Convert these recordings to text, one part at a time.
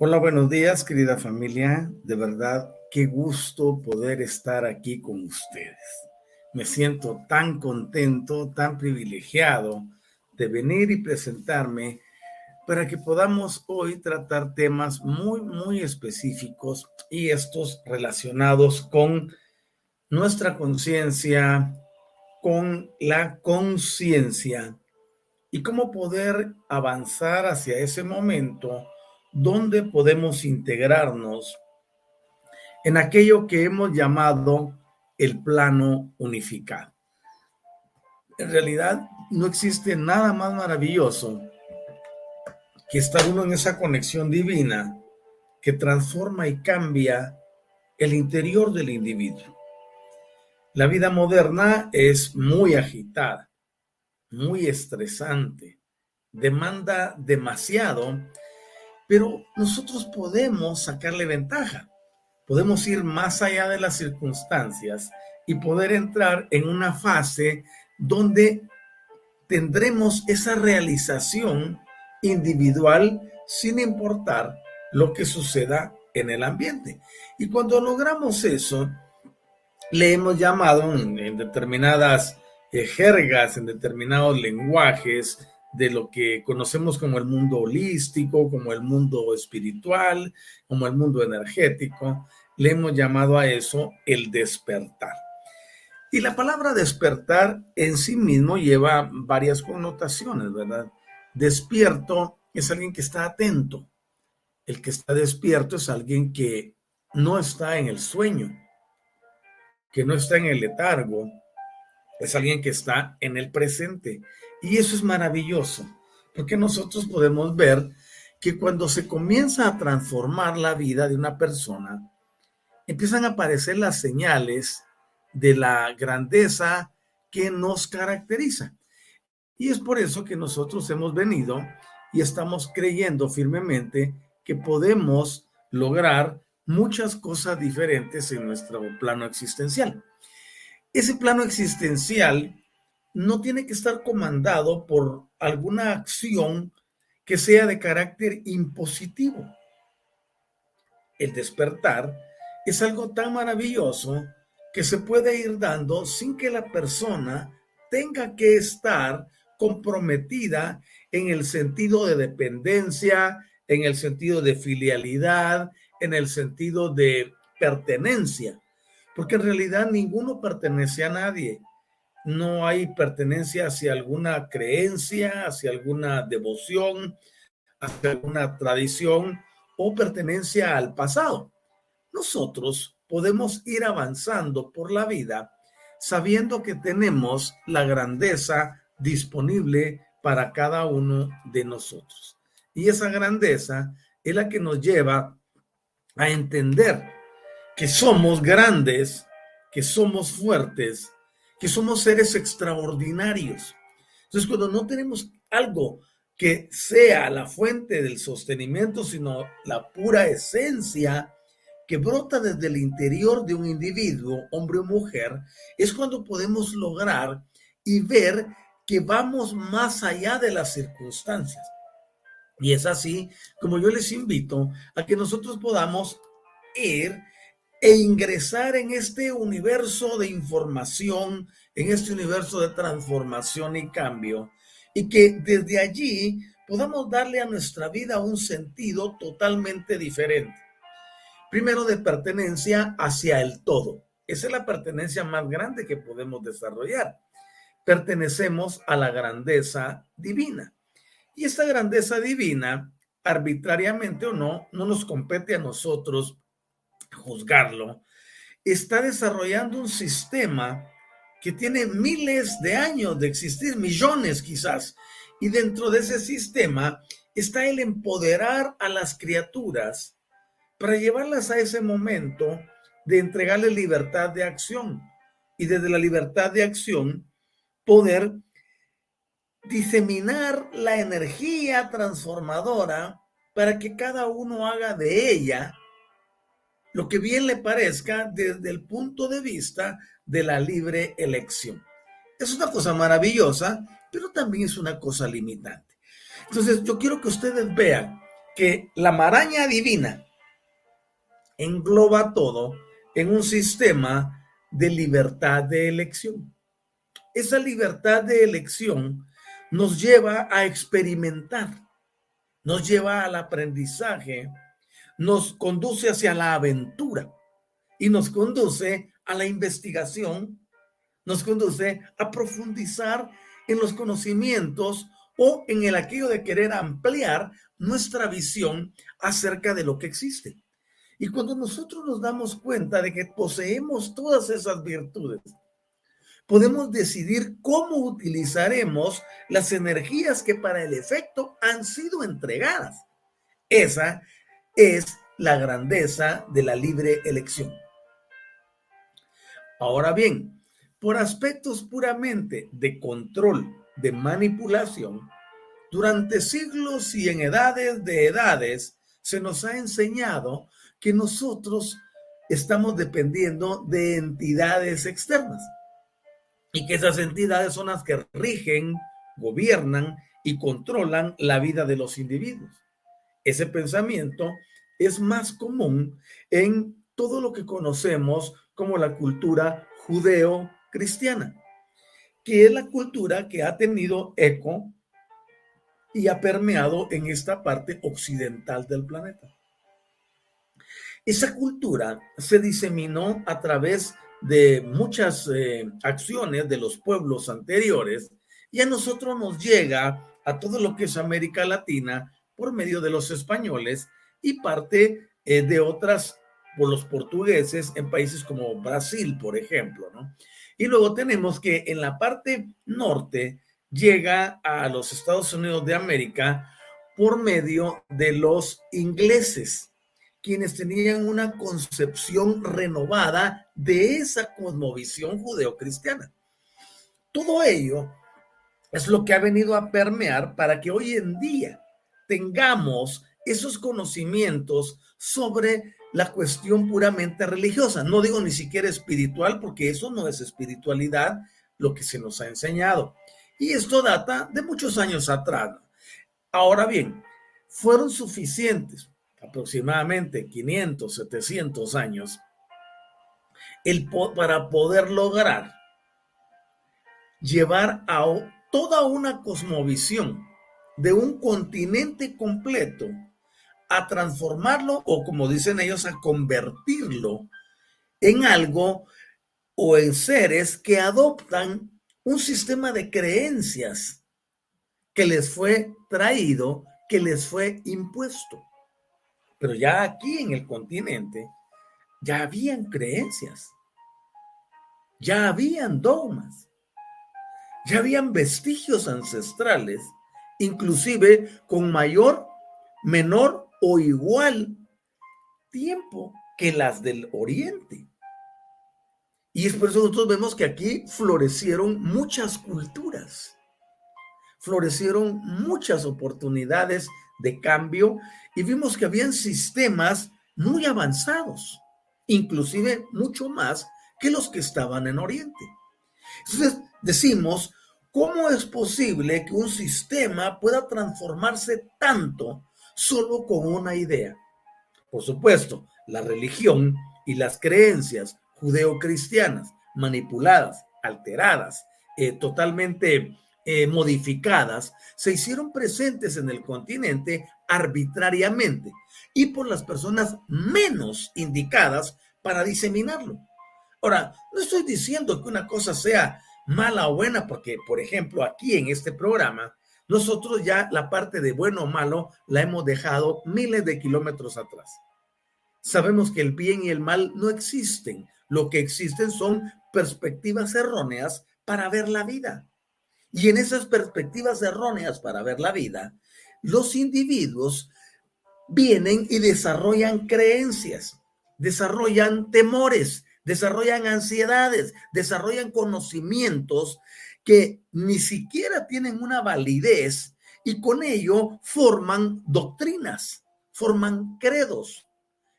Hola, buenos días, querida familia. De verdad, qué gusto poder estar aquí con ustedes. Me siento tan contento, tan privilegiado de venir y presentarme para que podamos hoy tratar temas muy, muy específicos y estos relacionados con nuestra conciencia, con la conciencia y cómo poder avanzar hacia ese momento donde podemos integrarnos en aquello que hemos llamado el plano unificado. En realidad, no existe nada más maravilloso que estar uno en esa conexión divina que transforma y cambia el interior del individuo. La vida moderna es muy agitada, muy estresante, demanda demasiado pero nosotros podemos sacarle ventaja, podemos ir más allá de las circunstancias y poder entrar en una fase donde tendremos esa realización individual sin importar lo que suceda en el ambiente. Y cuando logramos eso, le hemos llamado en, determinadas eh, jergas, en determinados lenguajes, de lo que conocemos como el mundo holístico, como el mundo espiritual, como el mundo energético. Le hemos llamado a eso el despertar. Y la palabra despertar en sí mismo lleva varias connotaciones, ¿verdad? Despierto es alguien que está atento. El que está despierto es alguien que no está en el sueño, que no está en el letargo, es alguien que está en el presente. Y eso es maravilloso, porque nosotros podemos ver que cuando se comienza a transformar la vida de una persona, empiezan a aparecer las señales de la grandeza que nos caracteriza. Y es por eso que nosotros hemos venido y estamos creyendo firmemente que podemos lograr muchas cosas diferentes en nuestro plano existencial. Ese plano existencial no tiene que estar comandado por alguna acción que sea de carácter impositivo. El despertar es algo tan maravilloso que se puede ir dando sin que la persona tenga que estar comprometida en el sentido de dependencia, en el sentido de filialidad, en el sentido de pertenencia porque en realidad ninguno pertenece a nadie. No hay pertenencia hacia alguna creencia, hacia alguna devoción, hacia alguna tradición o pertenencia al pasado. Nosotros podemos ir avanzando por la vida sabiendo que tenemos la grandeza disponible para cada uno de nosotros. Y esa grandeza es la que nos lleva a entender que somos grandes, que somos fuertes, que somos seres extraordinarios. Entonces, cuando no tenemos algo que sea la fuente del sostenimiento, sino la pura esencia que brota desde el interior de un individuo, hombre o mujer, es cuando podemos lograr y ver que vamos más allá de las circunstancias. Y es así como yo les invito a que nosotros podamos ir e ingresar en este universo de información, en este universo de transformación y cambio, y que desde allí podamos darle a nuestra vida un sentido totalmente diferente. Primero de pertenencia hacia el todo. Esa es la pertenencia más grande que podemos desarrollar. Pertenecemos a la grandeza divina. Y esta grandeza divina, arbitrariamente o no, no nos compete a nosotros juzgarlo. Está desarrollando un sistema que tiene miles de años de existir, millones quizás. Y dentro de ese sistema está el empoderar a las criaturas para llevarlas a ese momento de entregarle libertad de acción y desde la libertad de acción poder diseminar la energía transformadora para que cada uno haga de ella lo que bien le parezca desde el punto de vista de la libre elección. Es una cosa maravillosa, pero también es una cosa limitante. Entonces, yo quiero que ustedes vean que la maraña divina engloba todo en un sistema de libertad de elección. Esa libertad de elección nos lleva a experimentar, nos lleva al aprendizaje, nos conduce hacia la aventura y nos conduce a la investigación, nos conduce a profundizar en los conocimientos o en el aquello de querer ampliar nuestra visión acerca de lo que existe. Y cuando nosotros nos damos cuenta de que poseemos todas esas virtudes, podemos decidir cómo utilizaremos las energías que para el efecto han sido entregadas. Esa es la grandeza de la libre elección. Ahora bien, por aspectos puramente de control, de manipulación, durante siglos y en edades de edades se nos ha enseñado que nosotros estamos dependiendo de entidades externas y que esas entidades son las que rigen, gobiernan y controlan la vida de los individuos. Ese pensamiento es más común en todo lo que conocemos como la cultura judeo-cristiana, que es la cultura que ha tenido eco y ha permeado en esta parte occidental del planeta. Esa cultura se diseminó a través de muchas eh, acciones de los pueblos anteriores y a nosotros nos llega a todo lo que es América Latina por medio de los españoles y parte eh, de otras por los portugueses en países como Brasil, por ejemplo, ¿no? Y luego tenemos que en la parte norte llega a los Estados Unidos de América por medio de los ingleses quienes tenían una concepción renovada de esa cosmovisión judeocristiana. Todo ello es lo que ha venido a permear para que hoy en día tengamos esos conocimientos sobre la cuestión puramente religiosa. No digo ni siquiera espiritual, porque eso no es espiritualidad lo que se nos ha enseñado. Y esto data de muchos años atrás. Ahora bien, fueron suficientes aproximadamente 500, 700 años, el, para poder lograr llevar a toda una cosmovisión de un continente completo a transformarlo o como dicen ellos, a convertirlo en algo o en seres que adoptan un sistema de creencias que les fue traído, que les fue impuesto. Pero ya aquí en el continente ya habían creencias, ya habían dogmas, ya habían vestigios ancestrales, inclusive con mayor, menor o igual tiempo que las del oriente. Y es por eso nosotros vemos que aquí florecieron muchas culturas, florecieron muchas oportunidades de cambio y vimos que habían sistemas muy avanzados, inclusive mucho más que los que estaban en Oriente. Entonces decimos, ¿cómo es posible que un sistema pueda transformarse tanto solo con una idea? Por supuesto, la religión y las creencias judeocristianas manipuladas, alteradas, eh, totalmente eh, modificadas, se hicieron presentes en el continente arbitrariamente y por las personas menos indicadas para diseminarlo. Ahora, no estoy diciendo que una cosa sea mala o buena, porque, por ejemplo, aquí en este programa, nosotros ya la parte de bueno o malo la hemos dejado miles de kilómetros atrás. Sabemos que el bien y el mal no existen. Lo que existen son perspectivas erróneas para ver la vida. Y en esas perspectivas erróneas para ver la vida, los individuos vienen y desarrollan creencias, desarrollan temores, desarrollan ansiedades, desarrollan conocimientos que ni siquiera tienen una validez y con ello forman doctrinas, forman credos.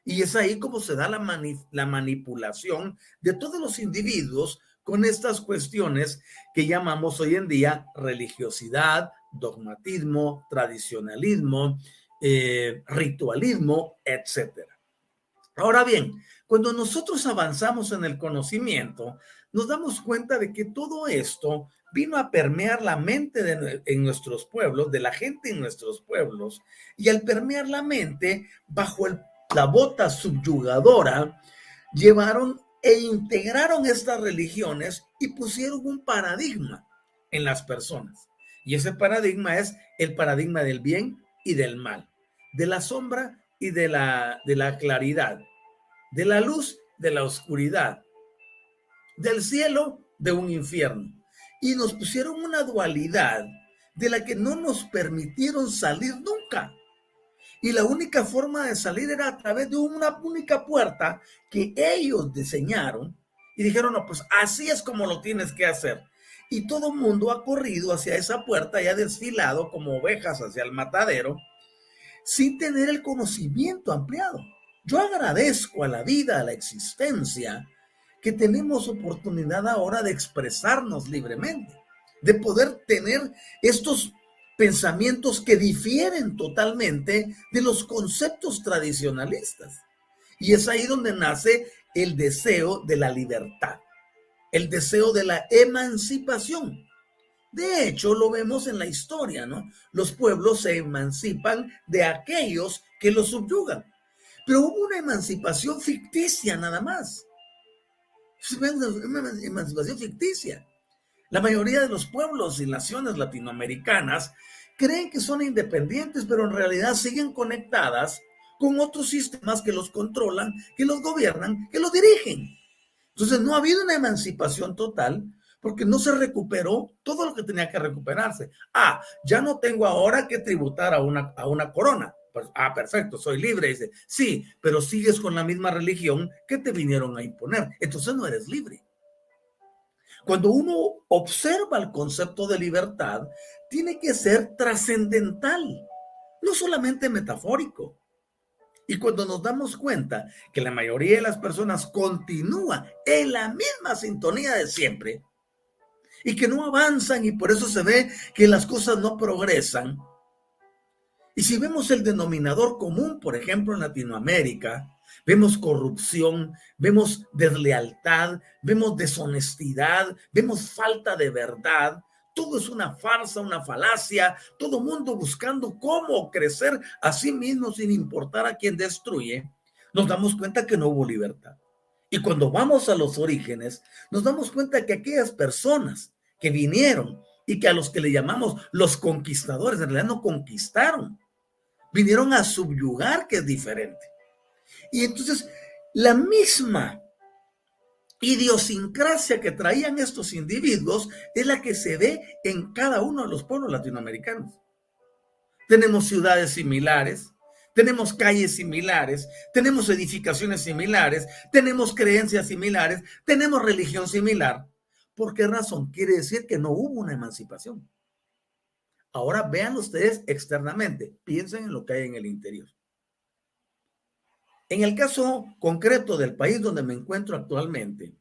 Y es ahí como se da la, la manipulación de todos los individuos con estas cuestiones que llamamos hoy en día religiosidad, dogmatismo, tradicionalismo, eh, ritualismo, etc. Ahora bien, cuando nosotros avanzamos en el conocimiento, nos damos cuenta de que todo esto vino a permear la mente de, en nuestros pueblos, de la gente en nuestros pueblos, y al permear la mente bajo la bota subyugadora, llevaron e integraron estas religiones y pusieron un paradigma en las personas. Y ese paradigma es el paradigma del bien y del mal, de la sombra y de la, de la claridad, de la luz de la oscuridad, del cielo de un infierno. Y nos pusieron una dualidad de la que no nos permitieron salir nunca y la única forma de salir era a través de una única puerta que ellos diseñaron y dijeron, no, pues así es como lo tienes que hacer. Y todo el mundo ha corrido hacia esa puerta y ha desfilado como ovejas hacia el matadero sin tener el conocimiento ampliado. Yo agradezco a la vida, a la existencia, que tenemos oportunidad ahora de expresarnos libremente, de poder tener estos pensamientos que difieren totalmente de los conceptos tradicionalistas. Y es ahí donde nace el deseo de la libertad, el deseo de la emancipación. De hecho, lo vemos en la historia, ¿no? Los pueblos se emancipan de aquellos que los subyugan. Pero hubo una emancipación ficticia nada más. Una emancipación ficticia. La mayoría de los pueblos y naciones latinoamericanas creen que son independientes, pero en realidad siguen conectadas con otros sistemas que los controlan, que los gobiernan, que los dirigen. Entonces no ha habido una emancipación total porque no se recuperó todo lo que tenía que recuperarse. Ah, ya no tengo ahora que tributar a una, a una corona. Pues, ah, perfecto, soy libre. Dice, sí, pero sigues con la misma religión que te vinieron a imponer. Entonces no eres libre. Cuando uno observa el concepto de libertad, tiene que ser trascendental, no solamente metafórico. Y cuando nos damos cuenta que la mayoría de las personas continúa en la misma sintonía de siempre y que no avanzan y por eso se ve que las cosas no progresan. Y si vemos el denominador común, por ejemplo, en Latinoamérica, vemos corrupción, vemos deslealtad, vemos deshonestidad, vemos falta de verdad. Todo es una farsa, una falacia, todo mundo buscando cómo crecer a sí mismo sin importar a quien destruye. Nos damos cuenta que no hubo libertad. Y cuando vamos a los orígenes, nos damos cuenta que aquellas personas que vinieron y que a los que le llamamos los conquistadores, en realidad no conquistaron, vinieron a subyugar, que es diferente. Y entonces, la misma idiosincrasia que traían estos individuos es la que se ve en cada uno de los pueblos latinoamericanos. Tenemos ciudades similares, tenemos calles similares, tenemos edificaciones similares, tenemos creencias similares, tenemos religión similar. ¿Por qué razón? Quiere decir que no hubo una emancipación. Ahora vean ustedes externamente, piensen en lo que hay en el interior. En el caso concreto del país donde me encuentro actualmente,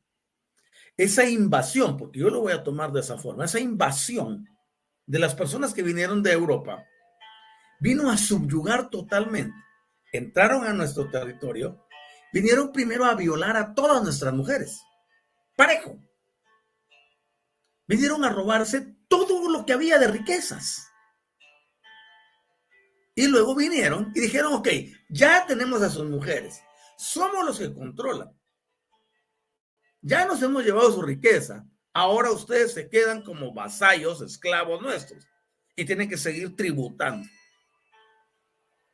esa invasión, porque yo lo voy a tomar de esa forma, esa invasión de las personas que vinieron de Europa, vino a subyugar totalmente. Entraron a nuestro territorio, vinieron primero a violar a todas nuestras mujeres. Parejo. Vinieron a robarse todo lo que había de riquezas. Y luego vinieron y dijeron, ok, ya tenemos a sus mujeres, somos los que controlan. Ya nos hemos llevado su riqueza, ahora ustedes se quedan como vasallos, esclavos nuestros, y tienen que seguir tributando.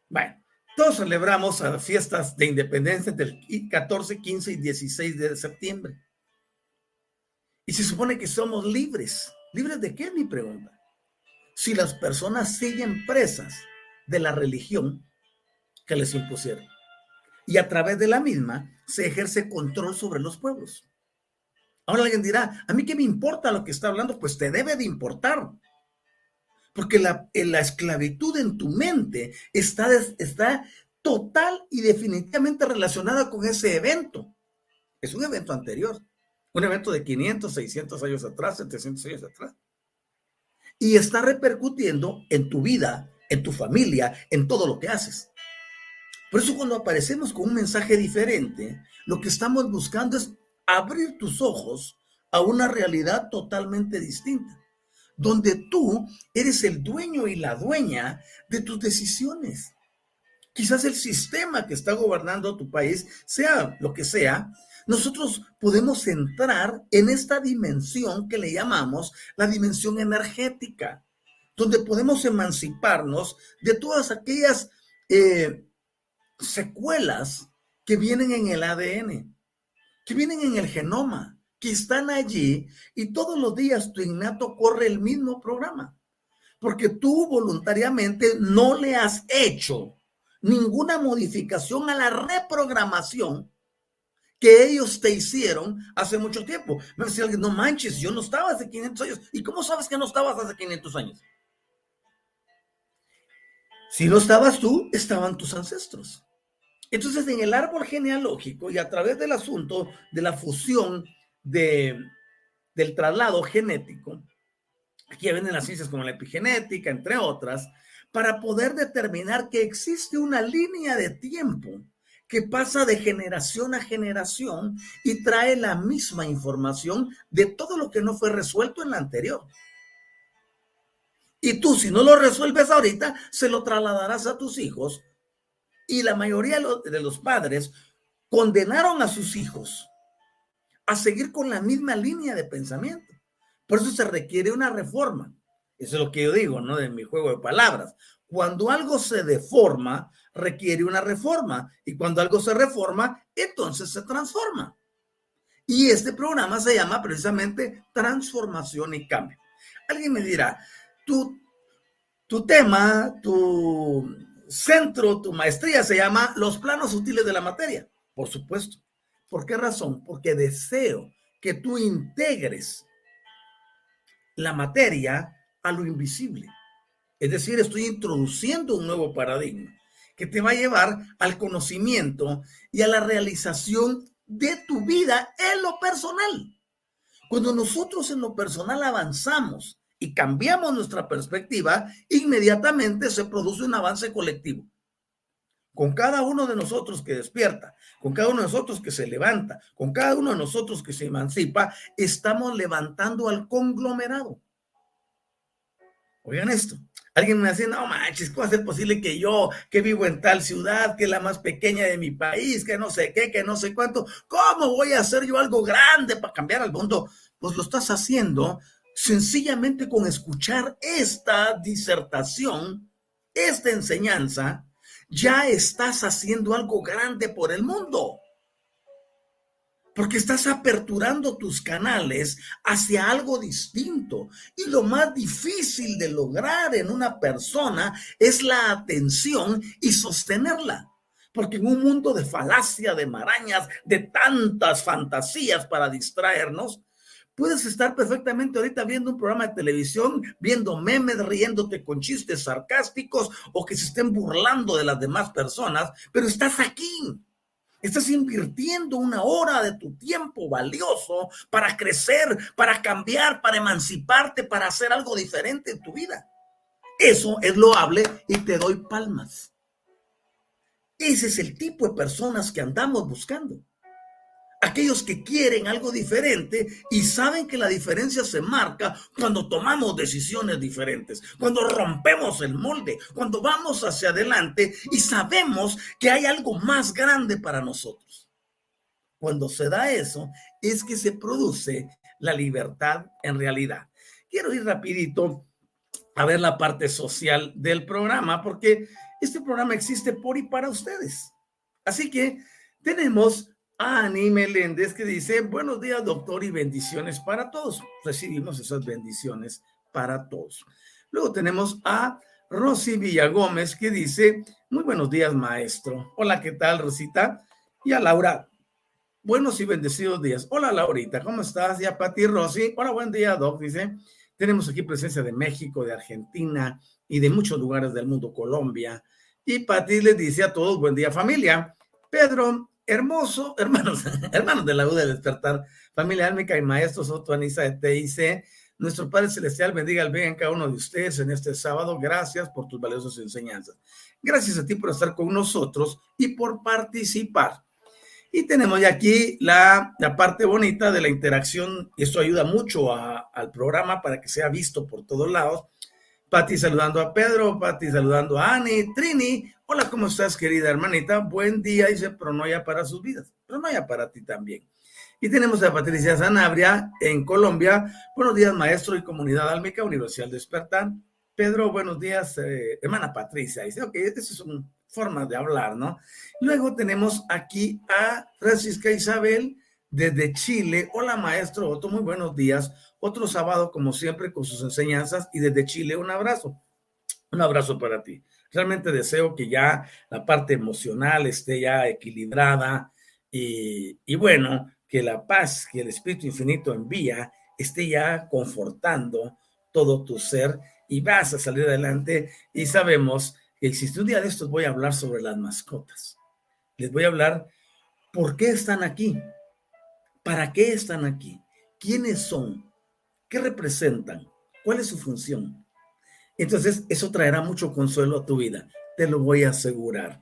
Bueno, todos celebramos las fiestas de independencia del 14, 15 y 16 de septiembre. Y se supone que somos libres. ¿Libres de qué? Mi pregunta. Si las personas siguen presas de la religión que les impusieron. Y a través de la misma se ejerce control sobre los pueblos. Ahora alguien dirá, ¿a mí qué me importa lo que está hablando? Pues te debe de importar. Porque la, la esclavitud en tu mente está, está total y definitivamente relacionada con ese evento. Es un evento anterior, un evento de 500, 600 años atrás, 700 años atrás. Y está repercutiendo en tu vida, en tu familia, en todo lo que haces. Por eso cuando aparecemos con un mensaje diferente, lo que estamos buscando es abrir tus ojos a una realidad totalmente distinta donde tú eres el dueño y la dueña de tus decisiones. Quizás el sistema que está gobernando tu país sea lo que sea, nosotros podemos entrar en esta dimensión que le llamamos la dimensión energética, donde podemos emanciparnos de todas aquellas eh, secuelas que vienen en el ADN, que vienen en el genoma, que están allí y todos los días tu innato corre el mismo programa, porque tú voluntariamente no le has hecho ninguna modificación a la reprogramación que ellos te hicieron hace mucho tiempo. Me decía alguien, no manches, yo no estaba hace 500 años. ¿Y cómo sabes que no estabas hace 500 años? Si no estabas tú, estaban tus ancestros. Entonces, en el árbol genealógico y a través del asunto de la fusión de, del traslado genético, aquí vienen las ciencias como la epigenética, entre otras, para poder determinar que existe una línea de tiempo que pasa de generación a generación y trae la misma información de todo lo que no fue resuelto en la anterior. Y tú, si no lo resuelves ahorita, se lo trasladarás a tus hijos. Y la mayoría de los padres condenaron a sus hijos a seguir con la misma línea de pensamiento. Por eso se requiere una reforma. Eso es lo que yo digo, ¿no? De mi juego de palabras. Cuando algo se deforma, requiere una reforma. Y cuando algo se reforma, entonces se transforma. Y este programa se llama precisamente transformación y cambio. Alguien me dirá, tu, tu tema, tu centro, tu maestría se llama los planos sutiles de la materia. Por supuesto. ¿Por qué razón? Porque deseo que tú integres la materia a lo invisible. Es decir, estoy introduciendo un nuevo paradigma que te va a llevar al conocimiento y a la realización de tu vida en lo personal. Cuando nosotros en lo personal avanzamos y cambiamos nuestra perspectiva, inmediatamente se produce un avance colectivo con cada uno de nosotros que despierta, con cada uno de nosotros que se levanta, con cada uno de nosotros que se emancipa, estamos levantando al conglomerado. Oigan esto, Alguien me dice, no manches, ¿cómo va a ser posible que yo, que vivo en tal ciudad, que es la más pequeña de mi país, que no sé qué, que no sé cuánto, ¿cómo voy a hacer yo algo grande para cambiar al mundo? Pues lo estás haciendo sencillamente con escuchar esta disertación, esta enseñanza, ya estás haciendo algo grande por el mundo porque estás aperturando tus canales hacia algo distinto. Y lo más difícil de lograr en una persona es la atención y sostenerla. Porque en un mundo de falacia, de marañas, de tantas fantasías para distraernos, puedes estar perfectamente ahorita viendo un programa de televisión, viendo memes, riéndote con chistes sarcásticos o que se estén burlando de las demás personas, pero estás aquí Estás invirtiendo una hora de tu tiempo valioso para crecer, para cambiar, para emanciparte, para hacer algo diferente en tu vida. Eso es loable y te doy palmas. Ese es el tipo de personas que andamos buscando aquellos que quieren algo diferente y saben que la diferencia se marca cuando tomamos decisiones diferentes, cuando rompemos el molde, cuando vamos hacia adelante y sabemos que hay algo más grande para nosotros. Cuando se da eso, es que se produce la libertad en realidad. Quiero ir rapidito a ver la parte social del programa, porque este programa existe por y para ustedes. Así que tenemos Ani Meléndez que dice, buenos días doctor y bendiciones para todos. Recibimos esas bendiciones para todos. Luego tenemos a Rosy Villagómez que dice, muy buenos días maestro. Hola, ¿qué tal Rosita? Y a Laura, buenos y bendecidos días. Hola Laurita, ¿cómo estás? Y a Pati Rosy, hola, buen día doc, dice. Tenemos aquí presencia de México, de Argentina y de muchos lugares del mundo, Colombia. Y Pati les dice a todos, buen día familia. Pedro hermoso, hermanos, hermanos de la U del despertar, familia álmica y maestros Soto Anisa de TIC, nuestro Padre Celestial bendiga al bien en cada uno de ustedes en este sábado. Gracias por tus valiosas enseñanzas. Gracias a ti por estar con nosotros y por participar. Y tenemos ya aquí la, la parte bonita de la interacción. Esto ayuda mucho al programa para que sea visto por todos lados. Pati saludando a Pedro, Pati saludando a Ani, Trini, Hola, ¿cómo estás, querida hermanita? Buen día, dice Pronoya para sus vidas. Pronoya para ti también. Y tenemos a Patricia Sanabria en Colombia. Buenos días, maestro y comunidad álmica, Universidad Despertar. Pedro, buenos días, eh, hermana Patricia. Dice, ok, esa es una forma de hablar, ¿no? Luego tenemos aquí a Francisca Isabel desde Chile. Hola, maestro Otto, muy buenos días. Otro sábado, como siempre, con sus enseñanzas. Y desde Chile, un abrazo. Un abrazo para ti. Realmente deseo que ya la parte emocional esté ya equilibrada y, bueno, que la paz que el Espíritu Infinito envía esté ya confortando todo tu ser y vas a salir adelante. Y sabemos que existe un día de estos voy a hablar sobre las mascotas. Les voy a hablar por qué están aquí, para qué están aquí, quiénes son, qué representan, cuál es su función. Entonces, eso traerá mucho consuelo a tu vida, te lo voy a asegurar.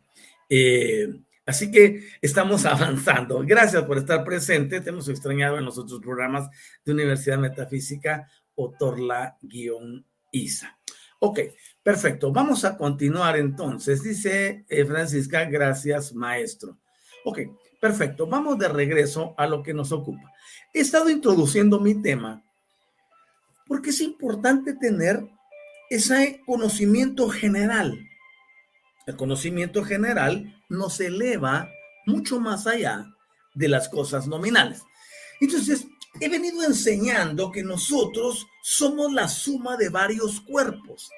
Eh, así que estamos avanzando. Gracias por estar presente. Te hemos extrañado en los otros programas de Universidad Metafísica o Torla-ISA. Ok, perfecto. Vamos a continuar entonces. Dice eh, Francisca, gracias, maestro. Ok, perfecto. Vamos de regreso a lo que nos ocupa. He estado introduciendo mi tema porque es importante tener ese conocimiento general. El conocimiento general nos eleva mucho más allá de las cosas nominales. Entonces, he venido enseñando que nosotros somos la suma de varios cuerpos.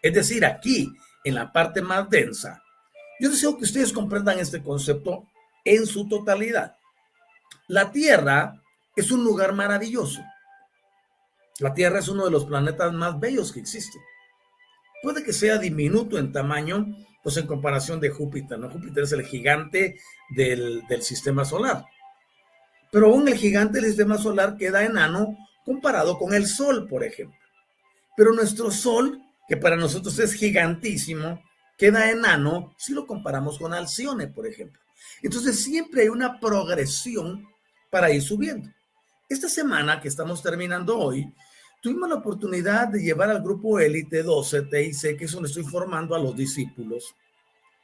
Es decir, aquí, en la parte más densa, yo deseo que ustedes comprendan este concepto en su totalidad. La Tierra es un lugar maravilloso. La Tierra es uno de los planetas más bellos que existen. Puede que sea diminuto en tamaño, pues en comparación de Júpiter, ¿no? Júpiter es el gigante del, del sistema solar. Pero aún el gigante del sistema solar queda enano comparado con el Sol, por ejemplo. Pero nuestro Sol, que para nosotros es gigantísimo, queda enano si lo comparamos con Alcione, por ejemplo. Entonces siempre hay una progresión para ir subiendo. Esta semana que estamos terminando hoy, tuvimos la oportunidad de llevar al grupo élite 12 TIC, que es donde estoy formando a los discípulos,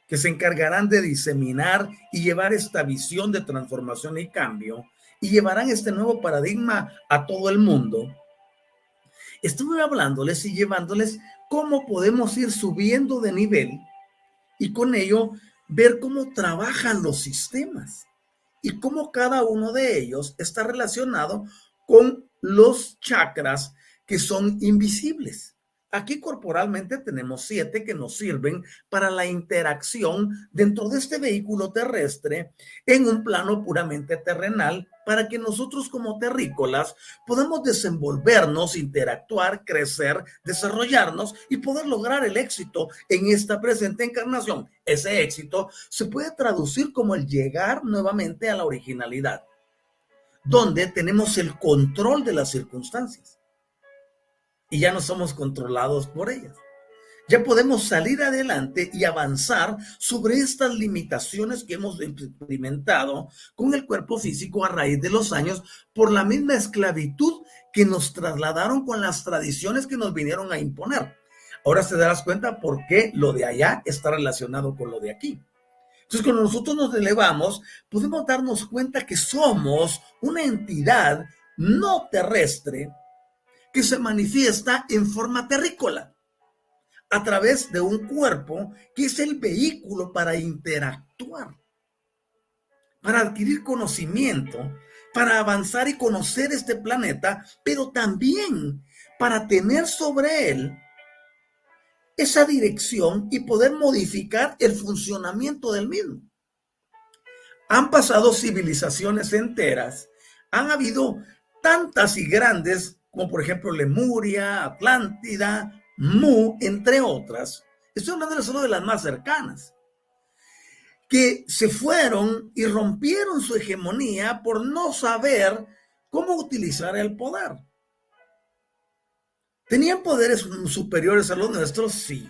que se encargarán de diseminar y llevar esta visión de transformación y cambio y llevarán este nuevo paradigma a todo el mundo. Estuve hablándoles y llevándoles cómo podemos ir subiendo de nivel y con ello ver cómo trabajan los sistemas y cómo cada uno de ellos está relacionado con los chakras que son invisibles. Aquí corporalmente tenemos siete que nos sirven para la interacción dentro de este vehículo terrestre en un plano puramente terrenal para que nosotros como terrícolas podamos desenvolvernos, interactuar, crecer, desarrollarnos y poder lograr el éxito en esta presente encarnación. Ese éxito se puede traducir como el llegar nuevamente a la originalidad, donde tenemos el control de las circunstancias y ya no somos controlados por ellas. Ya podemos salir adelante y avanzar sobre estas limitaciones que hemos experimentado con el cuerpo físico a raíz de los años por la misma esclavitud que nos trasladaron con las tradiciones que nos vinieron a imponer. Ahora se darás cuenta por qué lo de allá está relacionado con lo de aquí. Entonces, cuando nosotros nos elevamos, podemos darnos cuenta que somos una entidad no terrestre que se manifiesta en forma terrícola a través de un cuerpo que es el vehículo para interactuar, para adquirir conocimiento, para avanzar y conocer este planeta, pero también para tener sobre él esa dirección y poder modificar el funcionamiento del mismo. Han pasado civilizaciones enteras, han habido tantas y grandes como por ejemplo Lemuria, Atlántida, Mu, entre otras. Estoy hablando solo de las más cercanas, que se fueron y rompieron su hegemonía por no saber cómo utilizar el poder. ¿Tenían poderes superiores a los nuestros? Sí.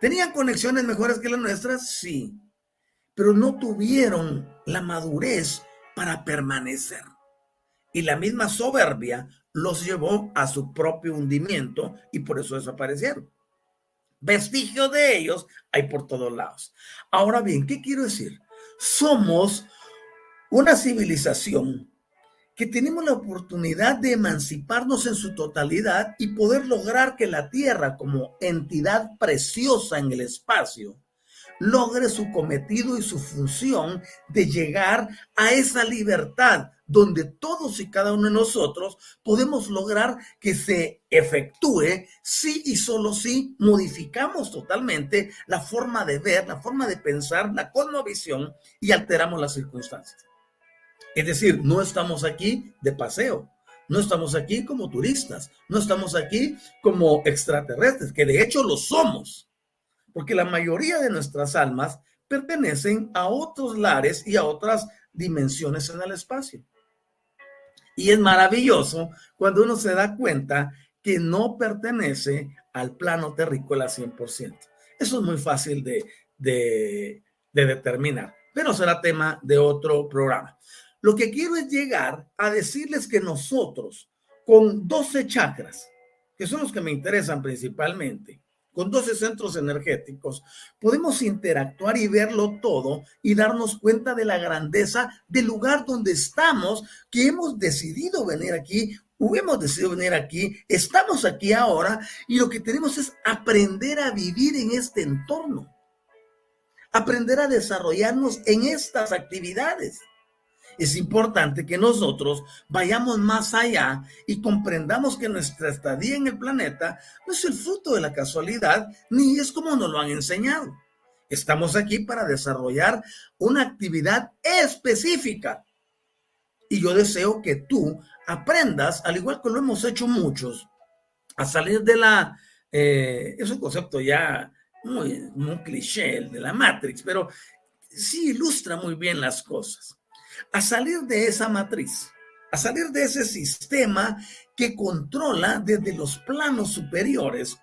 ¿Tenían conexiones mejores que las nuestras? Sí. Pero no tuvieron la madurez para permanecer. Y la misma soberbia los llevó a su propio hundimiento y por eso desaparecieron. Vestigios de ellos hay por todos lados. Ahora bien, ¿qué quiero decir? Somos una civilización que tenemos la oportunidad de emanciparnos en su totalidad y poder lograr que la Tierra como entidad preciosa en el espacio logre su cometido y su función de llegar a esa libertad donde todos y cada uno de nosotros podemos lograr que se efectúe si y solo si modificamos totalmente la forma de ver, la forma de pensar, la cosmovisión y alteramos las circunstancias. Es decir, no estamos aquí de paseo, no estamos aquí como turistas, no estamos aquí como extraterrestres, que de hecho lo somos, porque la mayoría de nuestras almas pertenecen a otros lares y a otras dimensiones en el espacio. Y es maravilloso cuando uno se da cuenta que no pertenece al plano terrícola 100%. Eso es muy fácil de, de, de determinar, pero será tema de otro programa. Lo que quiero es llegar a decirles que nosotros, con 12 chakras, que son los que me interesan principalmente, con 12 centros energéticos, podemos interactuar y verlo todo y darnos cuenta de la grandeza del lugar donde estamos, que hemos decidido venir aquí, hemos decidido venir aquí, estamos aquí ahora y lo que tenemos es aprender a vivir en este entorno, aprender a desarrollarnos en estas actividades es importante que nosotros vayamos más allá y comprendamos que nuestra estadía en el planeta no es el fruto de la casualidad, ni es como nos lo han enseñado. Estamos aquí para desarrollar una actividad específica. Y yo deseo que tú aprendas, al igual que lo hemos hecho muchos, a salir de la... Eh, es un concepto ya muy, muy cliché, el de la Matrix, pero sí ilustra muy bien las cosas a salir de esa matriz, a salir de ese sistema que controla desde los planos superiores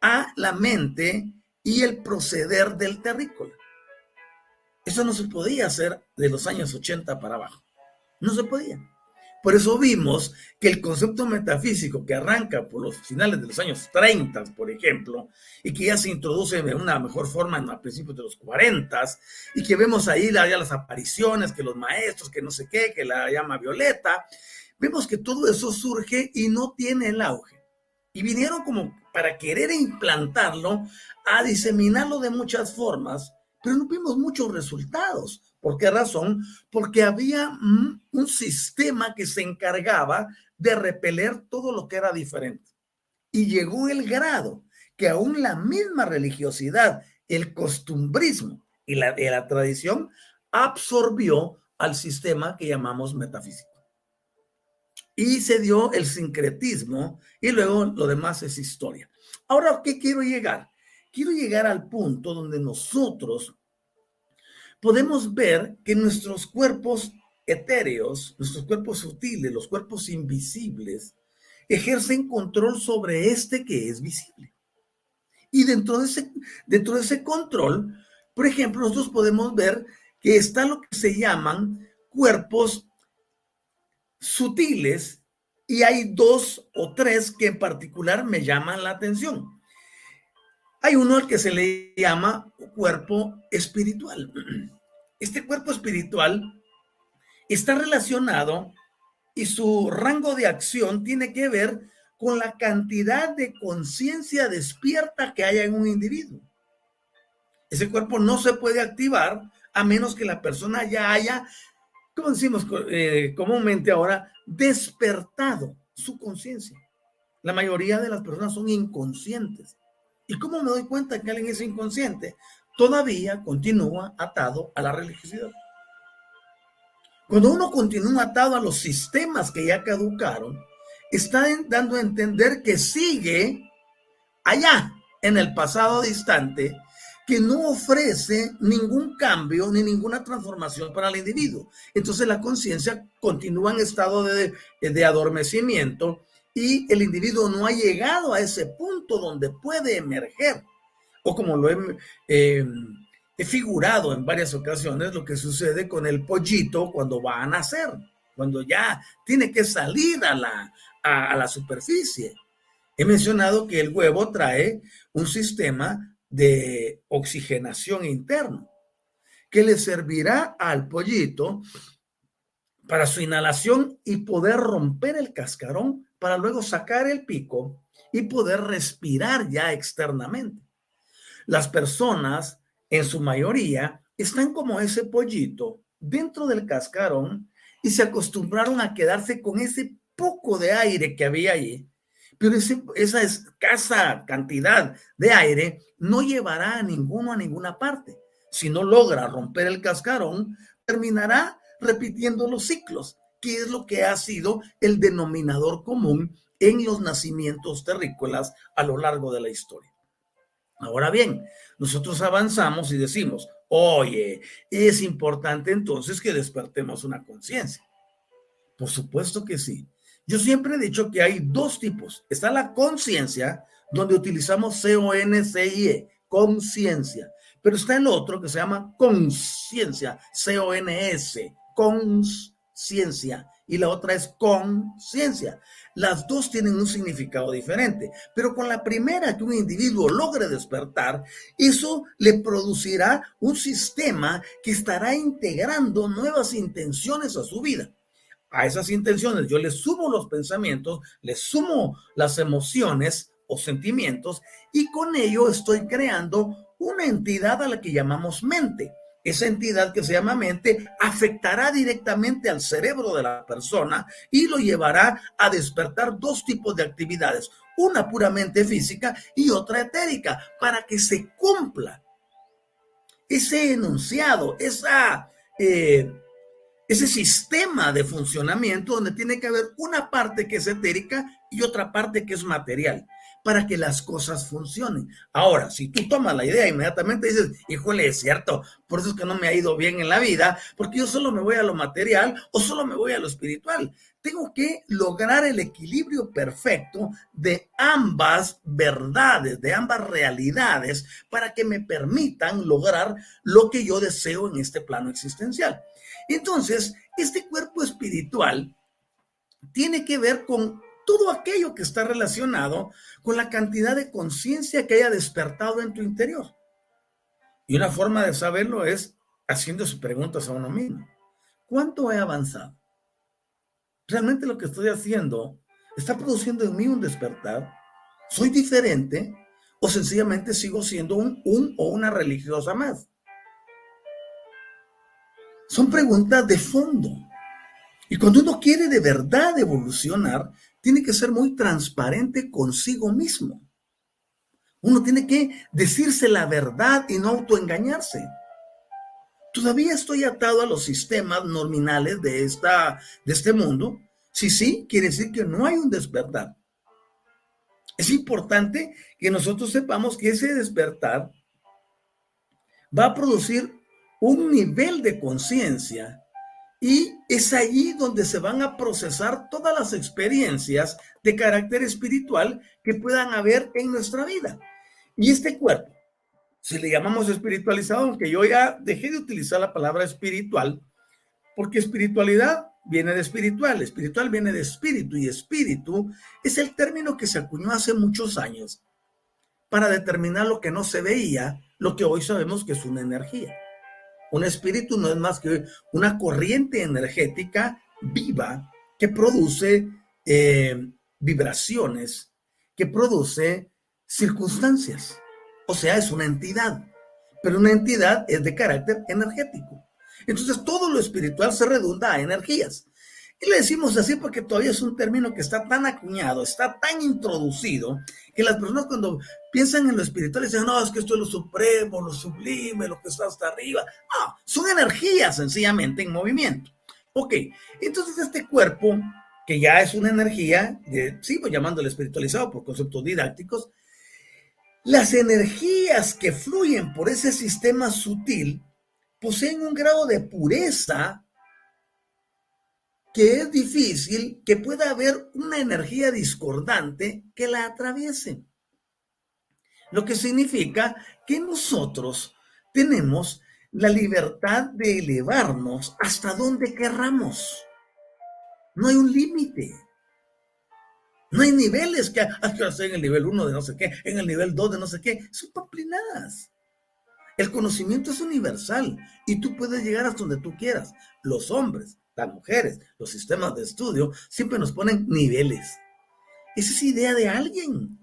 a la mente y el proceder del terrícola. Eso no se podía hacer de los años 80 para abajo. No se podía. Por eso vimos que el concepto metafísico que arranca por los finales de los años 30, por ejemplo, y que ya se introduce de una mejor forma en a principios de los 40, y que vemos ahí las apariciones, que los maestros, que no sé qué, que la llama Violeta, vemos que todo eso surge y no tiene el auge. Y vinieron como para querer implantarlo, a diseminarlo de muchas formas, pero no vimos muchos resultados. ¿Por qué razón? Porque había un sistema que se encargaba de repeler todo lo que era diferente. Y llegó el grado que aún la misma religiosidad, el costumbrismo y la, la tradición absorbió al sistema que llamamos metafísico. Y se dio el sincretismo y luego lo demás es historia. Ahora, ¿qué quiero llegar? Quiero llegar al punto donde nosotros podemos ver que nuestros cuerpos etéreos, nuestros cuerpos sutiles, los cuerpos invisibles, ejercen control sobre este que es visible. Y dentro de ese, control, por ejemplo, nosotros podemos ver que está lo que se llaman cuerpos sutiles y hay dos o tres que en particular me llaman la atención. Hay uno al que se le llama cuerpo espiritual. Este cuerpo espiritual está relacionado y su rango de acción tiene que ver con la cantidad de conciencia despierta que haya en un individuo. Ese cuerpo no se puede activar a menos que la persona ya haya, como decimos eh, comúnmente ahora, despertado su conciencia. La mayoría de las personas son inconscientes. ¿Y cómo me doy cuenta que alguien es inconsciente? Todavía continúa atado a la religiosidad. Cuando uno continúa atado a los sistemas que ya caducaron, está dando a entender que sigue allá, en el pasado distante, que no ofrece ningún cambio ni ninguna transformación para el individuo. Entonces la conciencia continúa en estado de, de adormecimiento y el individuo no ha llegado a ese punto donde puede emerger. O como lo he, eh, figurado en varias ocasiones, lo que sucede con el pollito cuando va a nacer, cuando ya tiene que salir a la, a la superficie. He mencionado que el huevo trae un sistema de oxigenación interno que le servirá al pollito para su inhalación y poder romper el cascarón para luego sacar el pico y poder respirar ya externamente. Las personas, en su mayoría, están como ese pollito dentro del cascarón y se acostumbraron a quedarse con ese poco de aire que había allí. Pero esa escasa cantidad de aire no llevará a ninguno a ninguna parte. Si no logra romper el cascarón, terminará repitiendo los ciclos que es lo que ha sido el denominador común en los nacimientos terrícolas a lo largo de la historia. Ahora bien, nosotros avanzamos y decimos, oye, es importante entonces que despertemos una conciencia. Por supuesto que sí. Yo siempre he dicho que hay dos tipos. Está la conciencia, donde utilizamos C-O-N-C-I-E, conciencia. Pero está el otro que se llama conciencia, C-O-N-S, conciencia ciencia y la otra es conciencia. Las dos tienen un significado diferente, pero con la primera que un individuo logre despertar, eso le producirá un sistema que estará integrando nuevas intenciones a su vida. A esas intenciones yo le sumo los pensamientos, le sumo las emociones o sentimientos y con ello estoy creando una entidad a la que llamamos mente esa entidad que se llama mente afectará directamente al cerebro de la persona y lo llevará a despertar dos tipos de actividades, una puramente física y otra etérica, para que se cumpla ese enunciado, esa, eh, ese sistema de funcionamiento donde tiene que haber una parte que es etérica y otra parte que es material para que las cosas funcionen. Ahora, si tú tomas la idea inmediatamente dices, híjole, es cierto, por eso es que no me ha ido bien en la vida, porque yo solo me voy a lo material o solo me voy a lo espiritual. Tengo que lograr el equilibrio perfecto de ambas verdades, de ambas realidades, para que me permitan lograr lo que yo deseo en este plano existencial. Entonces, este cuerpo espiritual tiene que ver con todo aquello que está relacionado con la cantidad de conciencia que haya despertado en tu interior. Y una forma de saberlo es haciéndose preguntas a uno mismo. ¿Cuánto he avanzado? ¿Realmente lo que estoy haciendo está produciendo en mí un despertar? ¿Soy diferente? ¿O sencillamente sigo siendo un, un o una religiosa más? Son preguntas de fondo. Y cuando uno quiere de verdad evolucionar, tiene que ser muy transparente consigo mismo. Uno tiene que decirse la verdad y no autoengañarse. Todavía estoy atado a los sistemas nominales de, esta, de este mundo. Si sí, quiere decir que no hay un despertar. Es importante que nosotros sepamos que ese despertar va a producir un nivel de conciencia y es allí donde se van a procesar todas las experiencias de carácter espiritual que puedan haber en nuestra vida. Y este cuerpo, si le llamamos espiritualizado, aunque yo ya dejé de utilizar la palabra espiritual, porque espiritualidad viene de espiritual, espiritual viene de espíritu y espíritu es el término que se acuñó hace muchos años para determinar lo que no se veía, lo que hoy sabemos que es una energía. Un espíritu no es más que una corriente energética viva que produce eh, vibraciones, que produce circunstancias. O sea, es una entidad, pero una entidad es de carácter energético. Entonces, todo lo espiritual se redunda a energías. Y le decimos así porque todavía es un término que está tan acuñado, está tan introducido, que las personas cuando piensan en lo espiritual dicen, no, es que esto es lo supremo, lo sublime, lo que está hasta arriba. No, son energías sencillamente en movimiento. Ok, entonces este cuerpo, que ya es una energía, sigo llamándolo espiritualizado por conceptos didácticos, las energías que fluyen por ese sistema sutil poseen un grado de pureza que es difícil que pueda haber una energía discordante que la atraviese. Lo que significa que nosotros tenemos la libertad de elevarnos hasta donde querramos. No hay un límite. No hay niveles que, ah, que en el nivel 1 de no sé qué, en el nivel 2 de no sé qué. Son paplinadas. El conocimiento es universal y tú puedes llegar hasta donde tú quieras. Los hombres, las mujeres, los sistemas de estudio siempre nos ponen niveles. Esa es idea de alguien.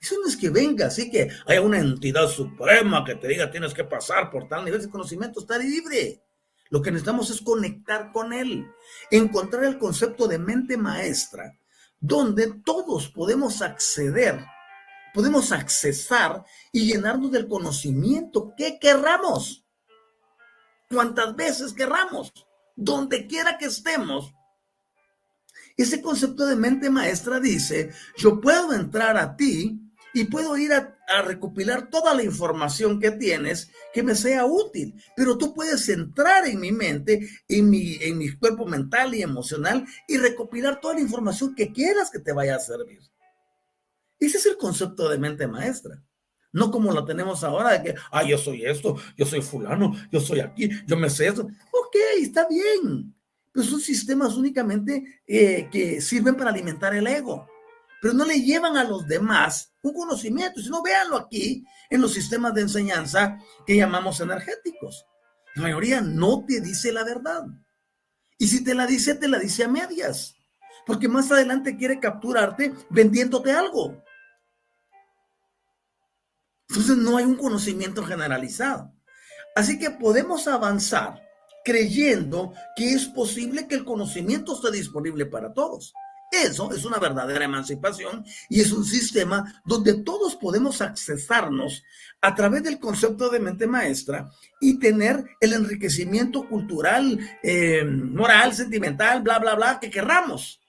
Eso no es que venga así que haya una entidad suprema que te diga tienes que pasar por tal nivel de conocimiento, está libre. Lo que necesitamos es conectar con él, encontrar el concepto de mente maestra, donde todos podemos acceder, podemos accesar y llenarnos del conocimiento que querramos, cuantas veces querramos donde quiera que estemos. Ese concepto de mente maestra dice, yo puedo entrar a ti y puedo ir a, recopilar toda la información que tienes que me sea útil, pero tú puedes entrar en mi mente, en mi, en mi cuerpo mental y emocional y recopilar toda la información que quieras que te vaya a servir. Ese es el concepto de mente maestra. No como lo tenemos ahora de que, ah, yo soy esto, yo soy fulano, yo soy aquí, yo me sé eso. Ok, está bien. Pero son sistemas únicamente eh, que sirven para alimentar el ego. Pero no le llevan a los demás un conocimiento, sino véanlo aquí en los sistemas de enseñanza que llamamos energéticos. La mayoría no te dice la verdad. Y si te la dice, te la dice a medias. Porque más adelante quiere capturarte vendiéndote algo. Entonces no hay un conocimiento generalizado. Así que podemos avanzar creyendo que es posible que el conocimiento esté disponible para todos. Eso es una verdadera emancipación y es un sistema donde todos podemos accesarnos a través del concepto de mente maestra y tener el enriquecimiento cultural, eh, moral, sentimental, bla, bla, bla, que querramos.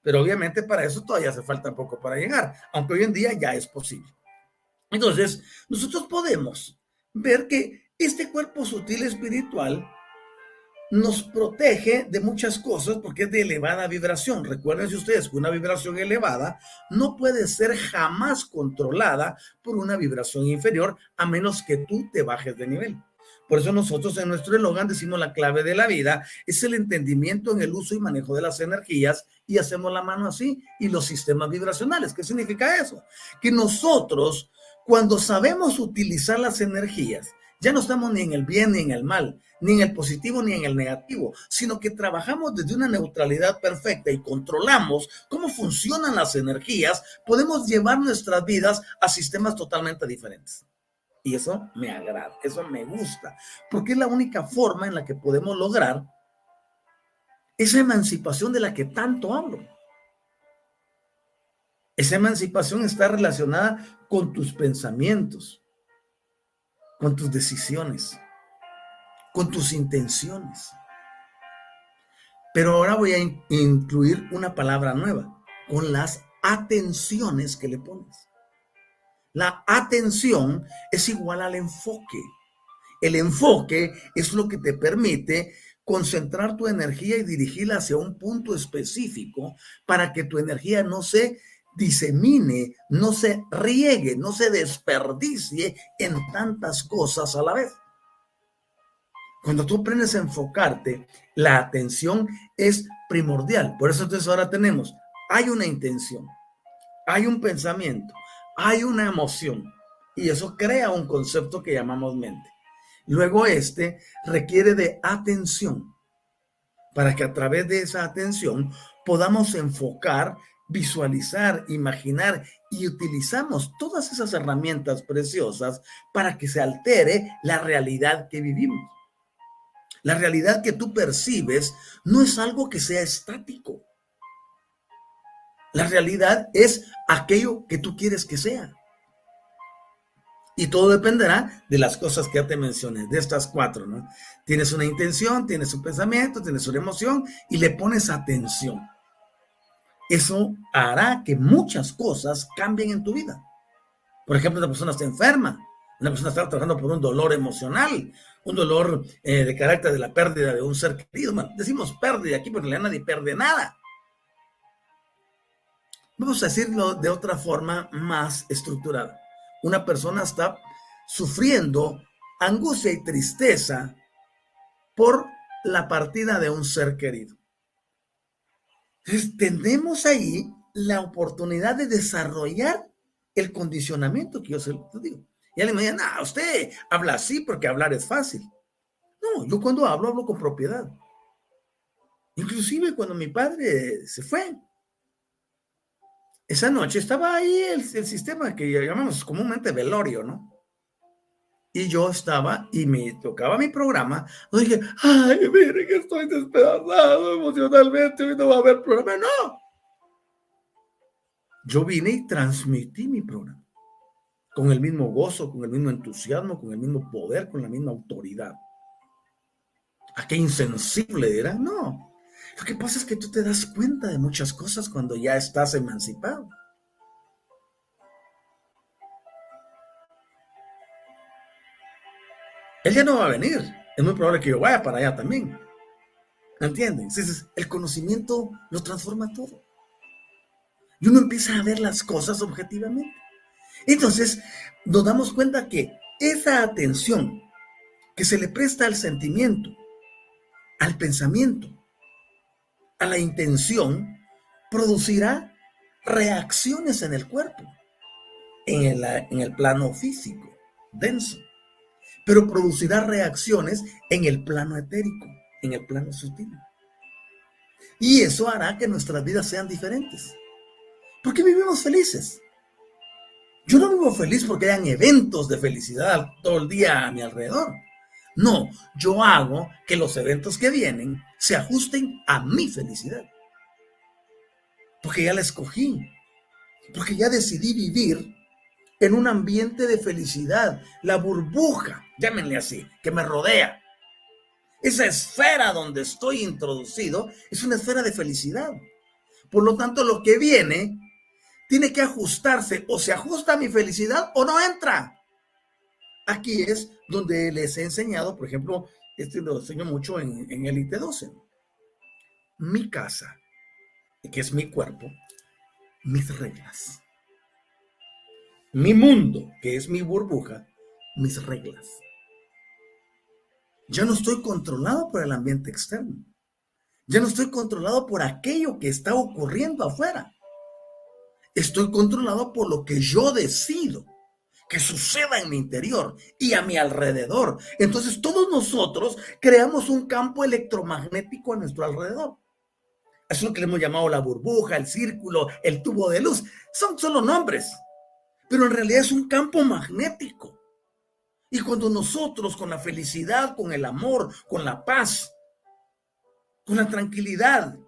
Pero obviamente para eso todavía hace falta poco para llegar, aunque hoy en día ya es posible. Entonces, nosotros podemos ver que este cuerpo sutil espiritual nos protege de muchas cosas porque es de elevada vibración. Recuerden ustedes que una vibración elevada no puede ser jamás controlada por una vibración inferior a menos que tú te bajes de nivel. Por eso nosotros en nuestro eslogan decimos la clave de la vida es el entendimiento en el uso y manejo de las energías y hacemos la mano así y los sistemas vibracionales. ¿Qué significa eso? Que nosotros cuando sabemos utilizar las energías, ya no estamos ni en el bien ni en el mal, ni en el positivo ni en el negativo, sino que trabajamos desde una neutralidad perfecta y controlamos cómo funcionan las energías, podemos llevar nuestras vidas a sistemas totalmente diferentes. Y eso me agrada, eso me gusta, porque es la única forma en la que podemos lograr esa emancipación de la que tanto hablo. Esa emancipación está relacionada con tus pensamientos, con tus decisiones, con tus intenciones. Pero ahora voy a incluir una palabra nueva, con las atenciones que le pones. La atención es igual al enfoque. El enfoque es lo que te permite concentrar tu energía y dirigirla hacia un punto específico para que tu energía no se disemine, no se riegue, no se desperdicie en tantas cosas a la vez. Cuando tú aprendes a enfocarte, la atención es primordial. Por eso entonces ahora tenemos, hay una intención, hay un pensamiento, hay una emoción y eso crea un concepto que llamamos mente. Luego este requiere de atención para que a través de esa atención podamos enfocar visualizar, imaginar y utilizamos todas esas herramientas preciosas para que se altere la realidad que vivimos. La realidad que tú percibes no es algo que sea estático. La realidad es aquello que tú quieres que sea. Y todo dependerá de las cosas que ya te mencioné, de estas cuatro, ¿no? Tienes una intención, tienes un pensamiento, tienes una emoción y le pones atención eso hará que muchas cosas cambien en tu vida. Por ejemplo, una persona está enferma, una persona está trabajando por un dolor emocional, un dolor eh, de carácter de la pérdida de un ser querido. decimos pérdida aquí, porque nadie pierde nada. Vamos a decirlo de otra forma más estructurada. Una persona está sufriendo angustia y tristeza por la partida de un ser querido. Entonces, tenemos ahí la oportunidad de desarrollar el condicionamiento que yo se lo digo. Y alguien me dice, no, usted habla así porque hablar es fácil. No, yo cuando hablo, hablo con propiedad. Inclusive cuando mi padre se fue, esa noche estaba ahí el, el sistema que llamamos comúnmente velorio, ¿no? Y yo estaba y me tocaba mi programa. dije, ay, mire que estoy despedazado emocionalmente, hoy no va a haber programa. No. Yo vine y transmití mi programa. Con el mismo gozo, con el mismo entusiasmo, con el mismo poder, con la misma autoridad. ¿A qué insensible era? No. Lo que pasa es que tú te das cuenta de muchas cosas cuando ya estás emancipado. Él ya no va a venir. Es muy probable que yo vaya para allá también. ¿Entienden? Entonces, el conocimiento lo transforma todo. Y uno empieza a ver las cosas objetivamente. Entonces, nos damos cuenta que esa atención que se le presta al sentimiento, al pensamiento, a la intención, producirá reacciones en el cuerpo, en el, en el plano físico, denso pero producirá reacciones en el plano etérico, en el plano sutil. Y eso hará que nuestras vidas sean diferentes. ¿Por qué vivimos felices? Yo no vivo feliz porque hayan eventos de felicidad todo el día a mi alrededor. No, yo hago que los eventos que vienen se ajusten a mi felicidad. Porque ya la escogí. Porque ya decidí vivir en un ambiente de felicidad, la burbuja, llámenle así, que me rodea. Esa esfera donde estoy introducido es una esfera de felicidad. Por lo tanto, lo que viene tiene que ajustarse, o se ajusta a mi felicidad o no entra. Aquí es donde les he enseñado, por ejemplo, este lo enseño mucho en, en Elite 12. Mi casa, que es mi cuerpo, mis reglas mi mundo, que es mi burbuja, mis reglas. Ya no estoy controlado por el ambiente externo. Ya no estoy controlado por aquello que está ocurriendo afuera. Estoy controlado por lo que yo decido que suceda en mi interior y a mi alrededor. Entonces todos nosotros creamos un campo electromagnético a nuestro alrededor. Es lo que le hemos llamado la burbuja, el círculo, el tubo de luz. Son solo nombres, pero en realidad es un campo magnético. Y cuando nosotros con la felicidad, con el amor, con la paz, con la tranquilidad,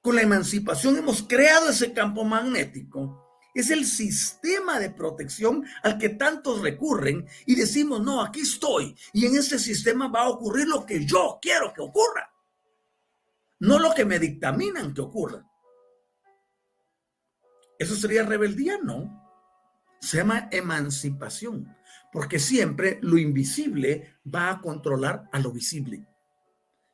con la emancipación hemos creado ese campo magnético, es el sistema de protección al que tantos recurren y decimos, no, aquí estoy y en ese sistema va a ocurrir lo que yo quiero que ocurra, no lo que me dictaminan que ocurra. ¿Eso sería rebeldía? No. Se llama emancipación, porque siempre lo invisible va a controlar a lo visible.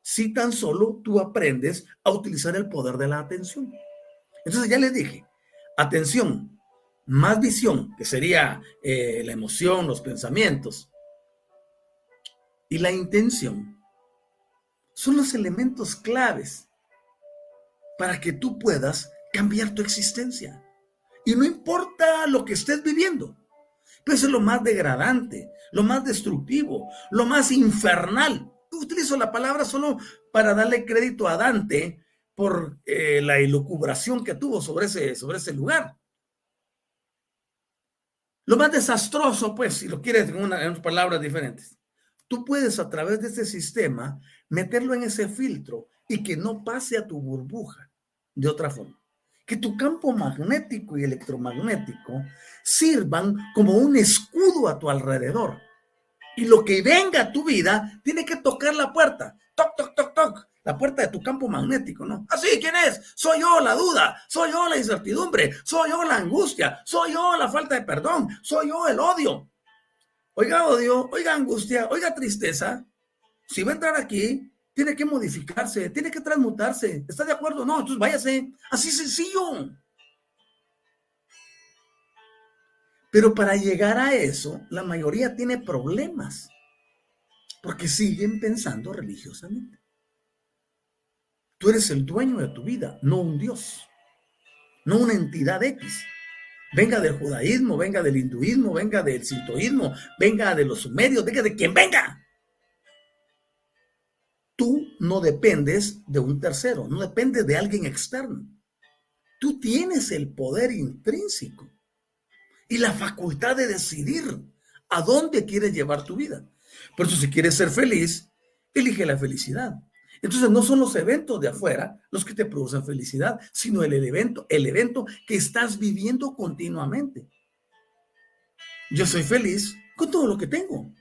Si tan solo tú aprendes a utilizar el poder de la atención. Entonces ya les dije, atención, más visión, que sería eh, la emoción, los pensamientos, y la intención, son los elementos claves para que tú puedas cambiar tu existencia. Y no importa lo que estés viviendo, pero eso es lo más degradante, lo más destructivo, lo más infernal. Utilizo la palabra solo para darle crédito a Dante por eh, la elucubración que tuvo sobre ese, sobre ese lugar. Lo más desastroso, pues, si lo quieres en, palabras diferentes, tú puedes a través de ese sistema meterlo en ese filtro y que no pase a tu burbuja de otra forma. Que tu campo magnético y electromagnético sirvan como un escudo a tu alrededor. Y lo que venga a tu vida tiene que tocar la puerta. Toc, toc, toc, toc la puerta de tu campo magnético, ¿no? Así, ah, ¿quién es? Soy yo la duda, soy yo la incertidumbre, soy yo la angustia, soy yo la falta de perdón, soy yo el odio. Oiga odio, oiga angustia, oiga tristeza. Si va a entrar aquí, tiene que modificarse, tiene que transmutarse. ¿Está de acuerdo? No, entonces váyase. Así sencillo. Pero para llegar a eso, la mayoría tiene problemas, porque siguen pensando religiosamente. Tú eres el dueño de tu vida, no un Dios, no una entidad X. Venga del judaísmo, venga del hinduismo, venga del sintoísmo, venga de los sumerios, venga de quien venga. No dependes de un tercero, no dependes de alguien externo. Tú tienes el poder intrínseco y la facultad de decidir a dónde quieres llevar tu vida. Por eso si quieres ser feliz, elige la felicidad. Entonces no son los eventos de afuera los que te producen felicidad, sino el evento, el evento que estás viviendo continuamente. Yo soy feliz con todo lo que tengo.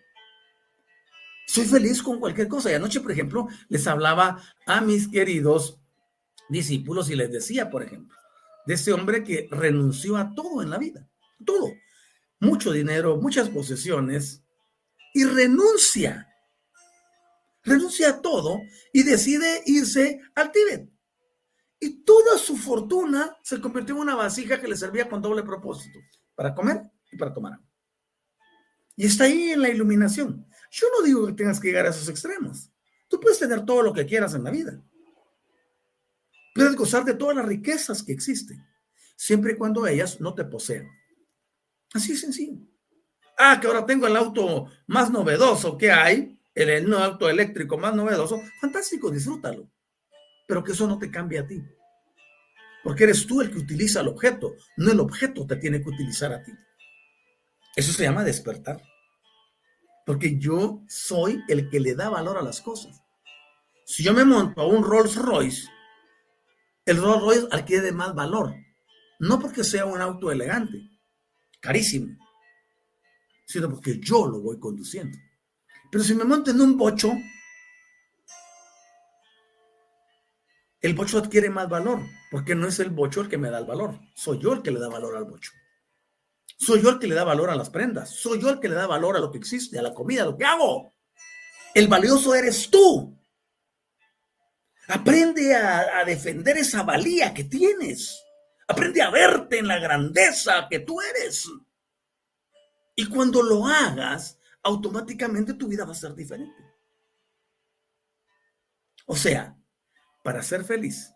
Soy feliz con cualquier cosa. Y anoche, por ejemplo, les hablaba a mis queridos discípulos y les decía, por ejemplo, de ese hombre que renunció a todo en la vida, todo, mucho dinero, muchas posesiones, y renuncia renuncia a todo y decide irse al Tíbet. Y toda su fortuna se convirtió en una vasija que le servía con doble propósito, para comer y para tomar. Y está ahí en la iluminación. Yo no digo que tengas que llegar a esos extremos. Tú puedes tener todo lo que quieras en la vida. Puedes gozar de todas las riquezas que existen, siempre y cuando ellas no te posean. Así es sencillo. Ah, que ahora tengo el auto más novedoso que hay, el, auto eléctrico más novedoso, fantástico, disfrútalo. Pero que eso no te cambie a ti. Porque eres tú el que utiliza el objeto, no el objeto te tiene que utilizar a ti. Eso se llama despertar. Porque yo soy el que le da valor a las cosas. Si yo me monto a un Rolls Royce, el Rolls Royce adquiere más valor. No porque sea un auto elegante, carísimo, sino porque yo lo voy conduciendo. Pero si me monto en un bocho, el bocho adquiere más valor, porque no es el bocho el que me da el valor, soy yo el que le da valor al bocho. Soy yo el que le da valor a las prendas, soy yo el que le da valor a lo que existe, a la comida, a lo que hago. El valioso eres tú. Aprende a, defender esa valía que tienes. Aprende a verte en la grandeza que tú eres. Y cuando lo hagas, automáticamente tu vida va a ser diferente. O sea, para ser feliz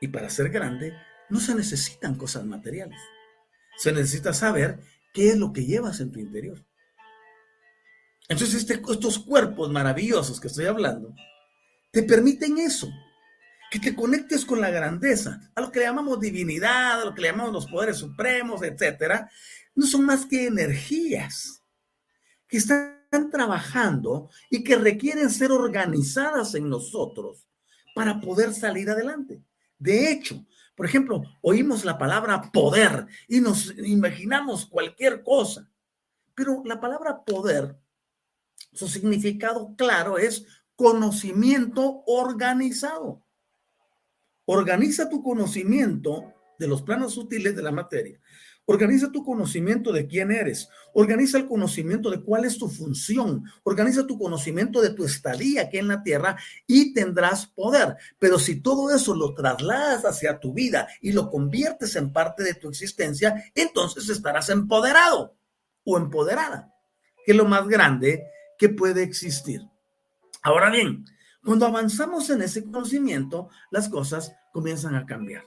y para ser grande no se necesitan cosas materiales. Se necesita saber qué es lo que llevas en tu interior. Entonces, este, estos cuerpos maravillosos que estoy hablando, te permiten eso, que te conectes con la grandeza, a lo que le llamamos divinidad, a lo que le llamamos los poderes supremos, etcétera, no son más que energías que están trabajando y que requieren ser organizadas en nosotros para poder salir adelante. De hecho, por ejemplo, oímos la palabra poder y nos imaginamos cualquier cosa, pero la palabra poder, su significado claro es conocimiento organizado. Organiza tu conocimiento de los planos sutiles de la materia Organiza tu conocimiento de quién eres. Organiza el conocimiento de cuál es tu función. Organiza tu conocimiento de tu estadía aquí en la tierra y tendrás poder. Pero si todo eso lo trasladas hacia tu vida y lo conviertes en parte de tu existencia, entonces estarás empoderado o empoderada, que es lo más grande que puede existir. Ahora bien, cuando avanzamos en ese conocimiento, las cosas comienzan a cambiar.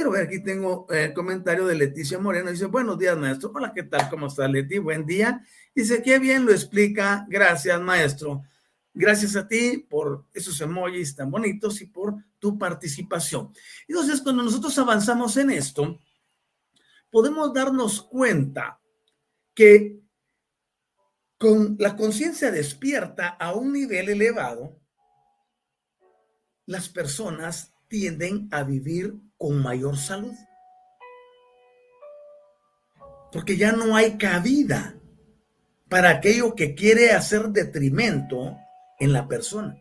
Quiero ver, aquí tengo el comentario de Leticia Moreno. Dice, buenos días, maestro. Hola, ¿qué tal? ¿Cómo está, Leti? Buen día. Dice, qué bien lo explica. Gracias, maestro. Gracias a ti por esos emojis tan bonitos y por tu participación. Entonces, cuando nosotros avanzamos en esto, podemos darnos cuenta que con la conciencia despierta a un nivel elevado, las personas tienden a vivir con mayor salud. Porque ya no hay cabida para aquello que quiere hacer detrimento en la persona.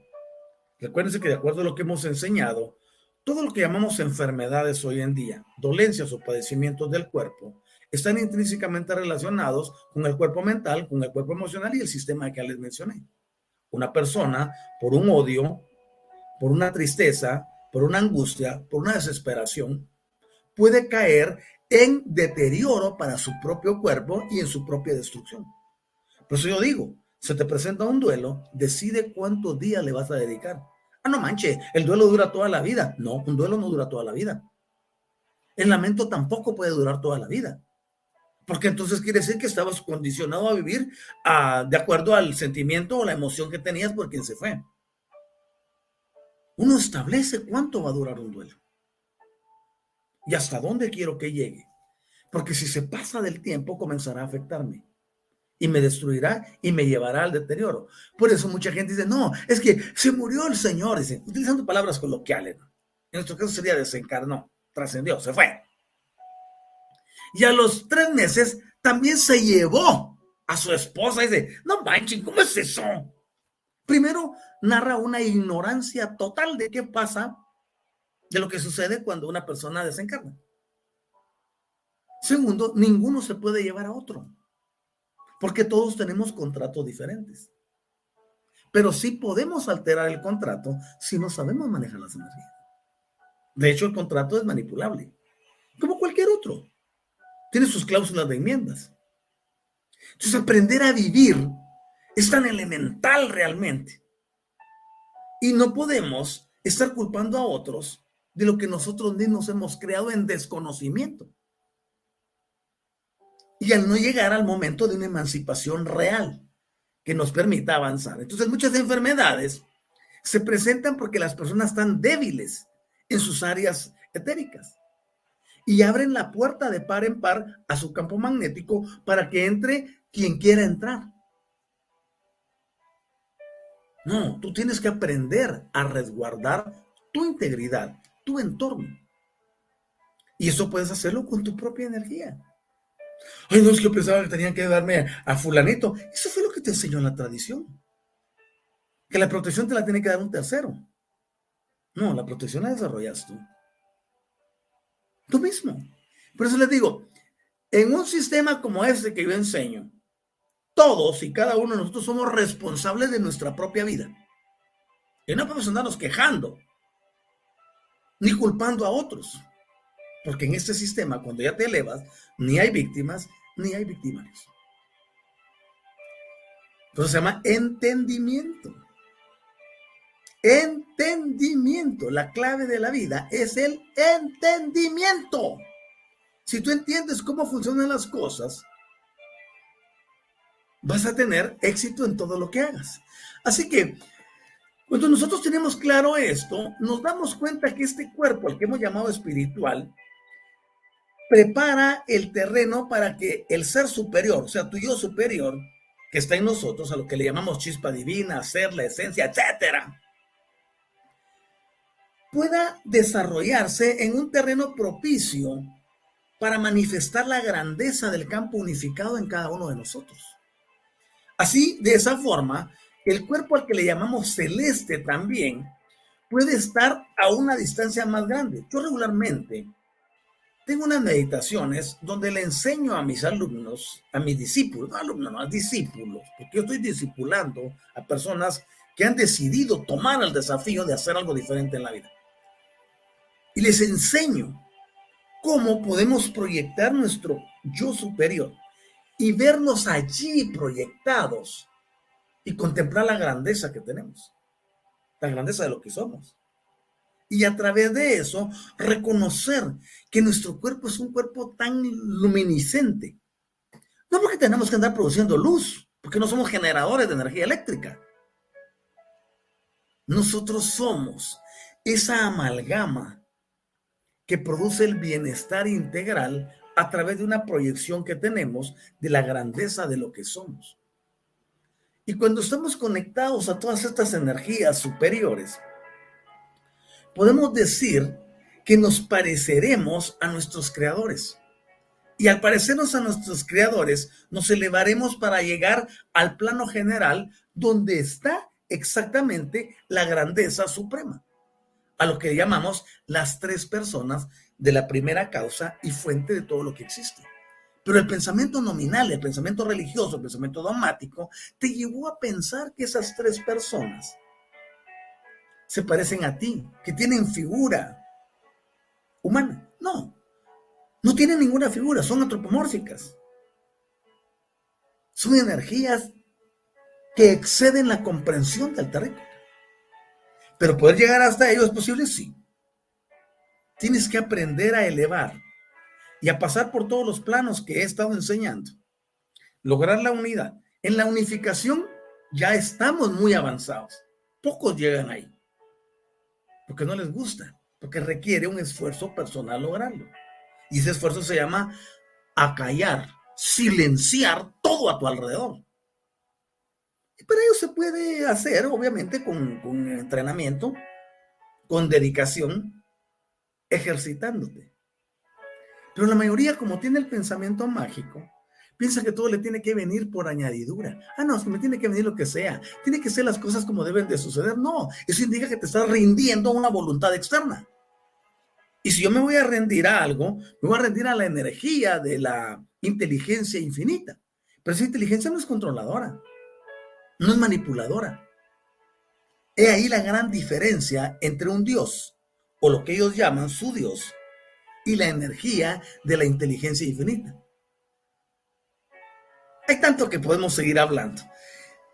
Recuérdense que de acuerdo a lo que hemos enseñado, todo lo que llamamos enfermedades hoy en día, dolencias o padecimientos del cuerpo, están intrínsecamente relacionados con el cuerpo mental, con el cuerpo emocional y el sistema que les mencioné. Una persona, por un odio, por una tristeza, por una angustia, por una desesperación, puede caer en deterioro para su propio cuerpo y en su propia destrucción. Por eso yo digo, se te presenta un duelo, decide cuántos días le vas a dedicar. Ah, no manche, el duelo dura toda la vida. No, un duelo no dura toda la vida. El lamento tampoco puede durar toda la vida. Porque entonces quiere decir que estabas condicionado a vivir ah, de acuerdo al sentimiento o la emoción que tenías por quien se fue uno establece cuánto va a durar un duelo y hasta dónde quiero que llegue. Porque si se pasa del tiempo, comenzará a afectarme y me destruirá y me llevará al deterioro. Por eso mucha gente dice, no, es que se murió el Señor, utilizando palabras coloquiales. En nuestro caso sería desencarnó, trascendió, se fue. Y a los tres meses también se llevó a su esposa y dice, no manchen, ¿cómo es eso? Primero, narra una ignorancia total de qué pasa, de lo que sucede cuando una persona desencarna. Segundo, ninguno se puede llevar a otro, porque todos tenemos contratos diferentes. Pero sí podemos alterar el contrato si no sabemos manejar las energías. De hecho, el contrato es manipulable, como cualquier otro. Tiene sus cláusulas de enmiendas. Entonces, aprender a vivir es tan elemental realmente. Y no podemos estar culpando a otros de lo que nosotros mismos hemos creado en desconocimiento. Y al no llegar al momento de una emancipación real que nos permita avanzar. Entonces muchas enfermedades se presentan porque las personas están débiles en sus áreas etéricas y abren la puerta de par en par a su campo magnético para que entre quien quiera entrar. No, tú tienes que aprender a resguardar tu integridad, tu entorno. Y eso puedes hacerlo con tu propia energía. Ay, no es que pensaba que tenían que darme a fulanito. Eso fue lo que te enseñó la tradición. Que la protección te la tiene que dar un tercero. No, la protección la desarrollas tú. Tú mismo. Por eso les digo, en un sistema como este que yo enseño, todos y cada uno de nosotros somos responsables de nuestra propia vida. Y no podemos andarnos quejando, ni culpando a otros. Porque en este sistema, cuando ya te elevas, ni hay víctimas, ni hay victimarios. Entonces se llama entendimiento. Entendimiento. La clave de la vida es el entendimiento. Si tú entiendes cómo funcionan las cosas, vas a tener éxito en todo lo que hagas. Así que, cuando nosotros tenemos claro esto, nos damos cuenta que este cuerpo, el que hemos llamado espiritual, prepara el terreno para que el ser superior, o sea, tu yo superior, que está en nosotros, a lo que le llamamos chispa divina, ser, la esencia, etcétera, pueda desarrollarse en un terreno propicio para manifestar la grandeza del campo unificado en cada uno de nosotros. Así, de esa forma, el cuerpo al que le llamamos celeste también puede estar a una distancia más grande. Yo regularmente tengo unas meditaciones donde le enseño a mis alumnos, a mis discípulos, no alumnos, no, a discípulos, porque yo estoy discipulando a personas que han decidido tomar el desafío de hacer algo diferente en la vida. Y les enseño cómo podemos proyectar nuestro yo superior y vernos allí proyectados y contemplar la grandeza que tenemos, la grandeza de lo que somos. Y a través de eso, reconocer que nuestro cuerpo es un cuerpo tan luminiscente. No porque tenemos que andar produciendo luz, porque no somos generadores de energía eléctrica. Nosotros somos esa amalgama que produce el bienestar integral a través de una proyección que tenemos de la grandeza de lo que somos. Y cuando estamos conectados a todas estas energías superiores, podemos decir que nos pareceremos a nuestros creadores. Y al parecernos a nuestros creadores, nos elevaremos para llegar al plano general donde está exactamente la grandeza suprema, a lo que llamamos las tres personas de la primera causa y fuente de todo lo que existe. Pero el pensamiento nominal, el pensamiento religioso, el pensamiento dogmático, te llevó a pensar que esas tres personas se parecen a ti, que tienen figura humana. No, no tienen ninguna figura, son antropomórficas. Son energías que exceden la comprensión del terreno. Pero poder llegar hasta ellos es posible, sí. Tienes que aprender a elevar y a pasar por todos los planos que he estado enseñando. Lograr la unidad. En la unificación ya estamos muy avanzados. Pocos llegan ahí porque no les gusta, porque requiere un esfuerzo personal lograrlo. Y ese esfuerzo se llama acallar, silenciar todo a tu alrededor. Y para ello se puede hacer, obviamente, con, con entrenamiento, con dedicación, ejercitándote. Pero la mayoría, como tiene el pensamiento mágico, piensa que todo le tiene que venir por añadidura. Ah, no, es que me tiene que venir lo que sea. Tiene que ser las cosas como deben de suceder. No, eso indica que te estás rindiendo a una voluntad externa. Y si yo me voy a rendir a algo, me voy a rendir a la energía de la inteligencia infinita. Pero esa inteligencia no es controladora, no es manipuladora. He ahí la gran diferencia entre un Dios, o lo que ellos llaman su Dios, y la energía de la inteligencia infinita. Hay tanto que podemos seguir hablando,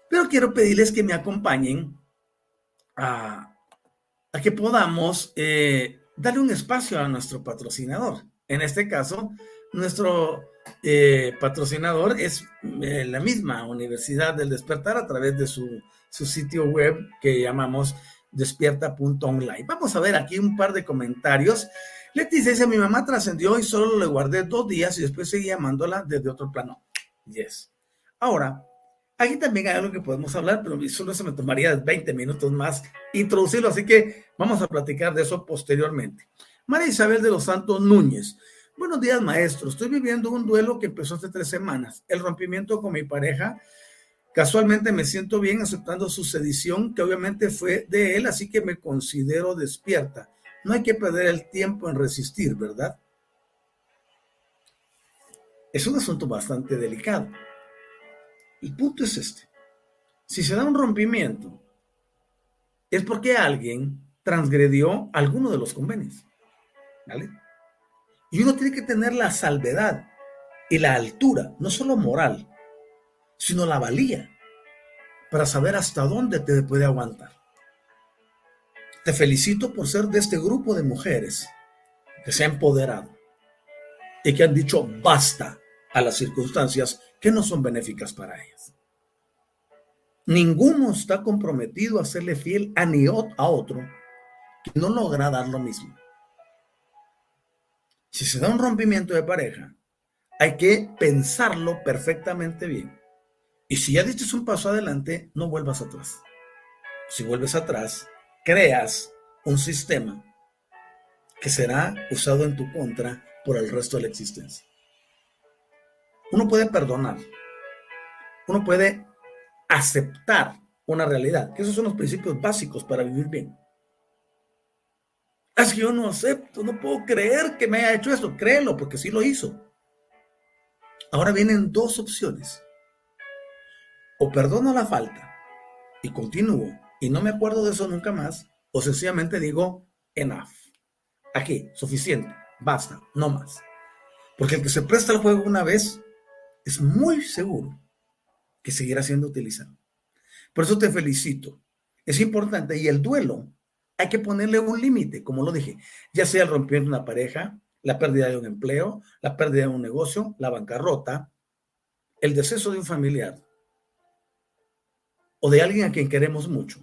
pero quiero pedirles que me acompañen a, que podamos eh, darle un espacio a nuestro patrocinador. En este caso, nuestro eh, patrocinador es eh, la misma Universidad del Despertar a través de su, su sitio web que llamamos despierta.online. Vamos a ver aquí un par de comentarios. Leticia dice, mi mamá trascendió y solo le guardé dos días y después seguí llamándola desde otro plano. Yes. Ahora, aquí también hay algo que podemos hablar, pero solo se me tomaría 20 minutos más introducirlo, así que vamos a platicar de eso posteriormente. María Isabel de los Santos Núñez. Buenos días, maestro. Estoy viviendo un duelo que empezó hace tres semanas. El rompimiento con mi pareja. Casualmente me siento bien aceptando su sedición, que obviamente fue de él, así que me considero despierta. No hay que perder el tiempo en resistir, ¿verdad? Es un asunto bastante delicado. El punto es este. Si se da un rompimiento, es porque alguien transgredió alguno de los convenios. ¿Vale? Y uno tiene que tener la salvedad y la altura, no solo moral, sino la valía para saber hasta dónde te puede aguantar. Te felicito por ser de este grupo de mujeres que se ha empoderado y que han dicho basta a las circunstancias que no son benéficas para ellas. Ninguno está comprometido a serle fiel a ni a otro que no logra dar lo mismo. Si se da un rompimiento de pareja, hay que pensarlo perfectamente bien. Y si ya diste un paso adelante, no vuelvas atrás. Si vuelves atrás, creas un sistema que será usado en tu contra por el resto de la existencia. Uno puede perdonar, uno puede aceptar una realidad, que esos son los principios básicos para vivir bien. Es que yo no acepto, no puedo creer que me haya hecho esto. Créelo, porque sí lo hizo. Ahora vienen dos opciones. O perdono la falta y continúo y no me acuerdo de eso nunca más, o sencillamente digo enough. Aquí, suficiente, basta, no más. Porque el que se presta el juego una vez es muy seguro que seguirá siendo utilizado. Por eso te felicito. Es importante y el duelo hay que ponerle un límite, como lo dije, ya sea el rompimiento de una pareja, la pérdida de un empleo, la pérdida de un negocio, la bancarrota, el deceso de un familiar o de alguien a quien queremos mucho,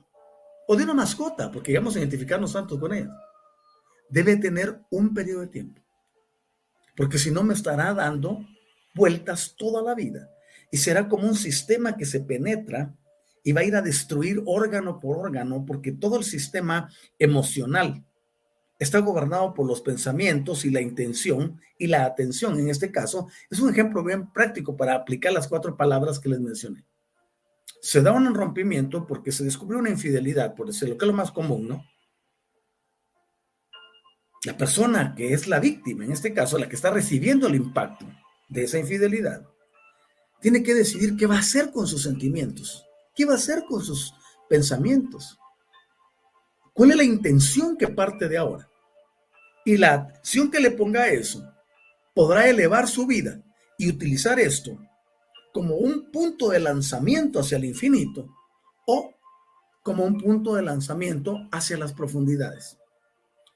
o de una mascota, porque vamos a identificarnos tanto con ella, debe tener un periodo de tiempo, porque si no me estará dando vueltas toda la vida y será como un sistema que se penetra y va a ir a destruir órgano por órgano, porque todo el sistema emocional está gobernado por los pensamientos y la intención y la atención. En este caso, es un ejemplo bien práctico para aplicar las cuatro palabras que les mencioné. Se da un rompimiento porque se descubrió una infidelidad, por decirlo, que es lo más común, ¿no? La persona que es la víctima, en este caso, la que está recibiendo el impacto de esa infidelidad, tiene que decidir qué va a hacer con sus sentimientos, qué va a hacer con sus pensamientos, cuál es la intención que parte de ahora. Y la acción que le ponga a eso podrá elevar su vida y utilizar esto como un punto de lanzamiento hacia el infinito o como un punto de lanzamiento hacia las profundidades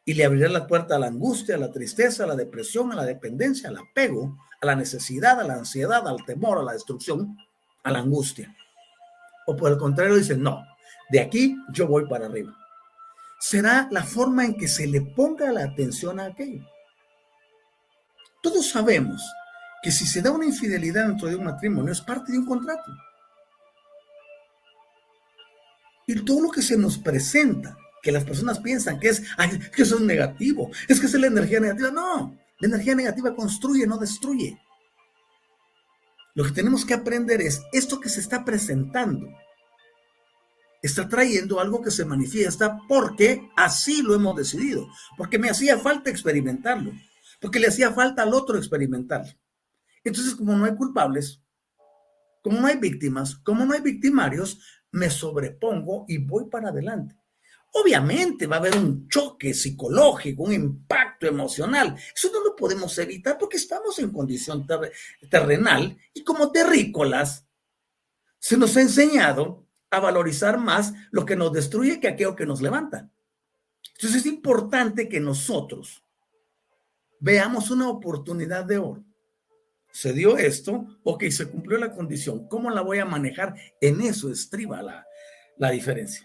y le abrirá la puerta a la angustia, a la tristeza, a la depresión, a la dependencia, al apego, a la necesidad, a la ansiedad, al temor, a la destrucción, a la angustia. O por el contrario, dice, no, de aquí yo voy para arriba. Será la forma en que se le ponga la atención a aquello. Todos sabemos que si se da una infidelidad dentro de un matrimonio es parte de un contrato. Y todo lo que se nos presenta que las personas piensan que es, que eso es negativo, es que es la energía negativa. No, la energía negativa construye, no destruye. Lo que tenemos que aprender es esto que se está presentando. Está trayendo algo que se manifiesta porque así lo hemos decidido, porque me hacía falta experimentarlo, porque le hacía falta al otro experimentarlo. Entonces, como no hay culpables, como no hay víctimas, como no hay victimarios, me sobrepongo y voy para adelante. Obviamente va a haber un choque psicológico, un impacto emocional. Eso no lo podemos evitar porque estamos en condición terrenal y como terrícolas se nos ha enseñado a valorizar más lo que nos destruye que aquello que nos levanta. Entonces es importante que nosotros veamos una oportunidad de oro. Se dio esto, ok, se cumplió la condición. ¿Cómo la voy a manejar? En eso estriba la, la diferencia.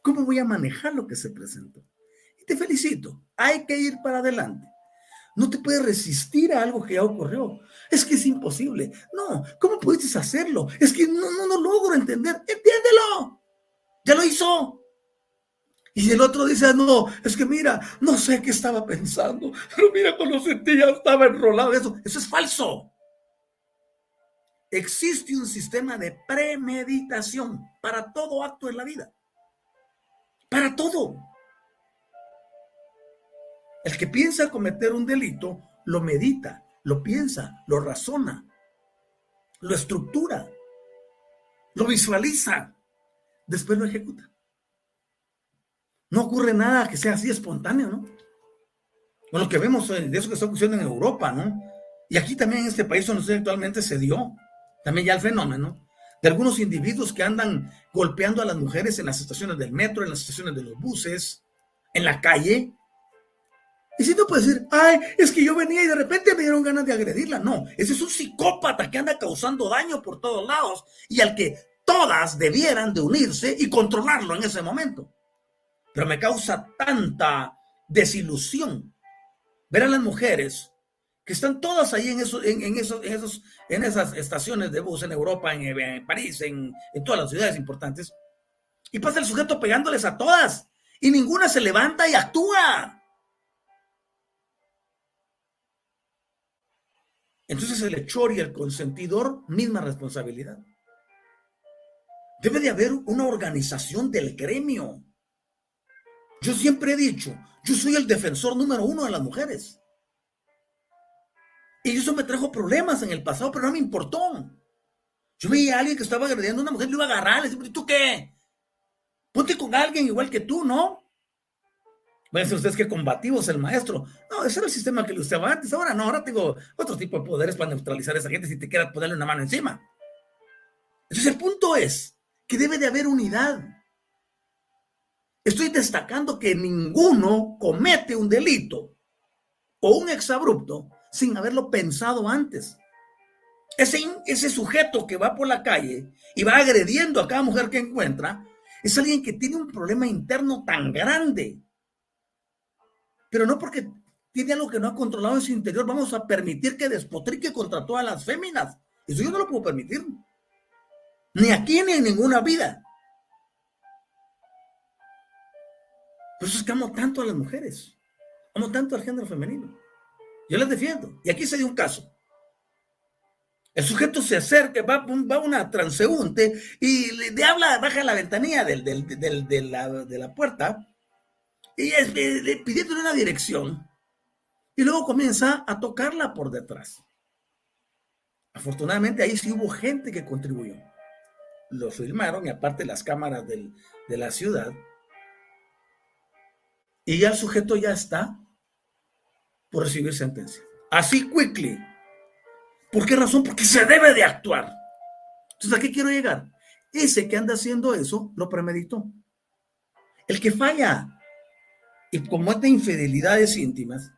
¿Cómo voy a manejar lo que se presentó? Y te felicito, hay que ir para adelante. No te puedes resistir a algo que ya ocurrió. Es que es imposible. No, ¿cómo puedes hacerlo? Es que no, no, no logro entender. Entiéndelo. Ya lo hizo. Y el otro dice, no, es que mira, no sé qué estaba pensando, pero mira, cuando sentí ya estaba enrolado. Eso, eso es falso. Existe un sistema de premeditación para todo acto en la vida. Para todo. El que piensa cometer un delito, lo medita, lo piensa, lo razona, lo estructura, lo visualiza, después lo ejecuta. No ocurre nada que sea así espontáneo, ¿no? Con lo que vemos de eso que está ocurriendo en Europa, ¿no? Y aquí también en este país donde actualmente se dio también ya el fenómeno de algunos individuos que andan golpeando a las mujeres en las estaciones del metro, en las estaciones de los buses, en la calle. Y si no puede decir, ay, es que yo venía y de repente me dieron ganas de agredirla. No, ese es un psicópata que anda causando daño por todos lados y al que todas debieran de unirse y controlarlo en ese momento. Pero me causa tanta desilusión ver a las mujeres que están todas ahí en, esos, en, en esas estaciones de bus en Europa, en, París, en, en todas las ciudades importantes, y pasa el sujeto pegándoles a todas, y ninguna se levanta y actúa. Entonces el hechor y el consentidor, misma responsabilidad. Debe de haber una organización del gremio. Yo siempre he dicho, yo soy el defensor número uno de las mujeres. Y eso me trajo problemas en el pasado, pero no me importó. Yo veía a alguien que estaba agrediendo a una mujer, le iba a agarrar, le decía, ¿tú qué? Ponte con alguien igual que tú, ¿no? Van a decir ustedes que combativo es el maestro. No, ese era el sistema que le usaba antes. Ahora no, ahora tengo otro tipo de poderes para neutralizar a esa gente si te quieras ponerle una mano encima. Entonces el punto es que debe de haber unidad. Estoy destacando que ninguno comete un delito o un exabrupto sin haberlo pensado antes. Ese, ese sujeto que va por la calle y va agrediendo a cada mujer que encuentra es alguien que tiene un problema interno tan grande. Pero no porque tiene algo que no ha controlado en su interior, vamos a permitir que despotrique contra todas las féminas. Eso yo no lo puedo permitir. Ni aquí ni en ninguna vida. Por eso es que amo tanto a las mujeres. Amo tanto al género femenino. Yo las defiendo. Y aquí se dio un caso. El sujeto se acerca, va, va una transeúnte y le, habla, baja la ventanilla del, de, la, puerta y es, le, pidiéndole una dirección. Y luego comienza a tocarla por detrás. Afortunadamente ahí sí hubo gente que contribuyó. Lo filmaron y aparte las cámaras de la ciudad. Y ya el sujeto ya está por recibir sentencia. Así quickly. ¿Por qué razón? Porque se debe de actuar. Entonces, ¿a qué quiero llegar? Ese que anda haciendo eso lo premeditó. El que falla y comete infidelidades íntimas,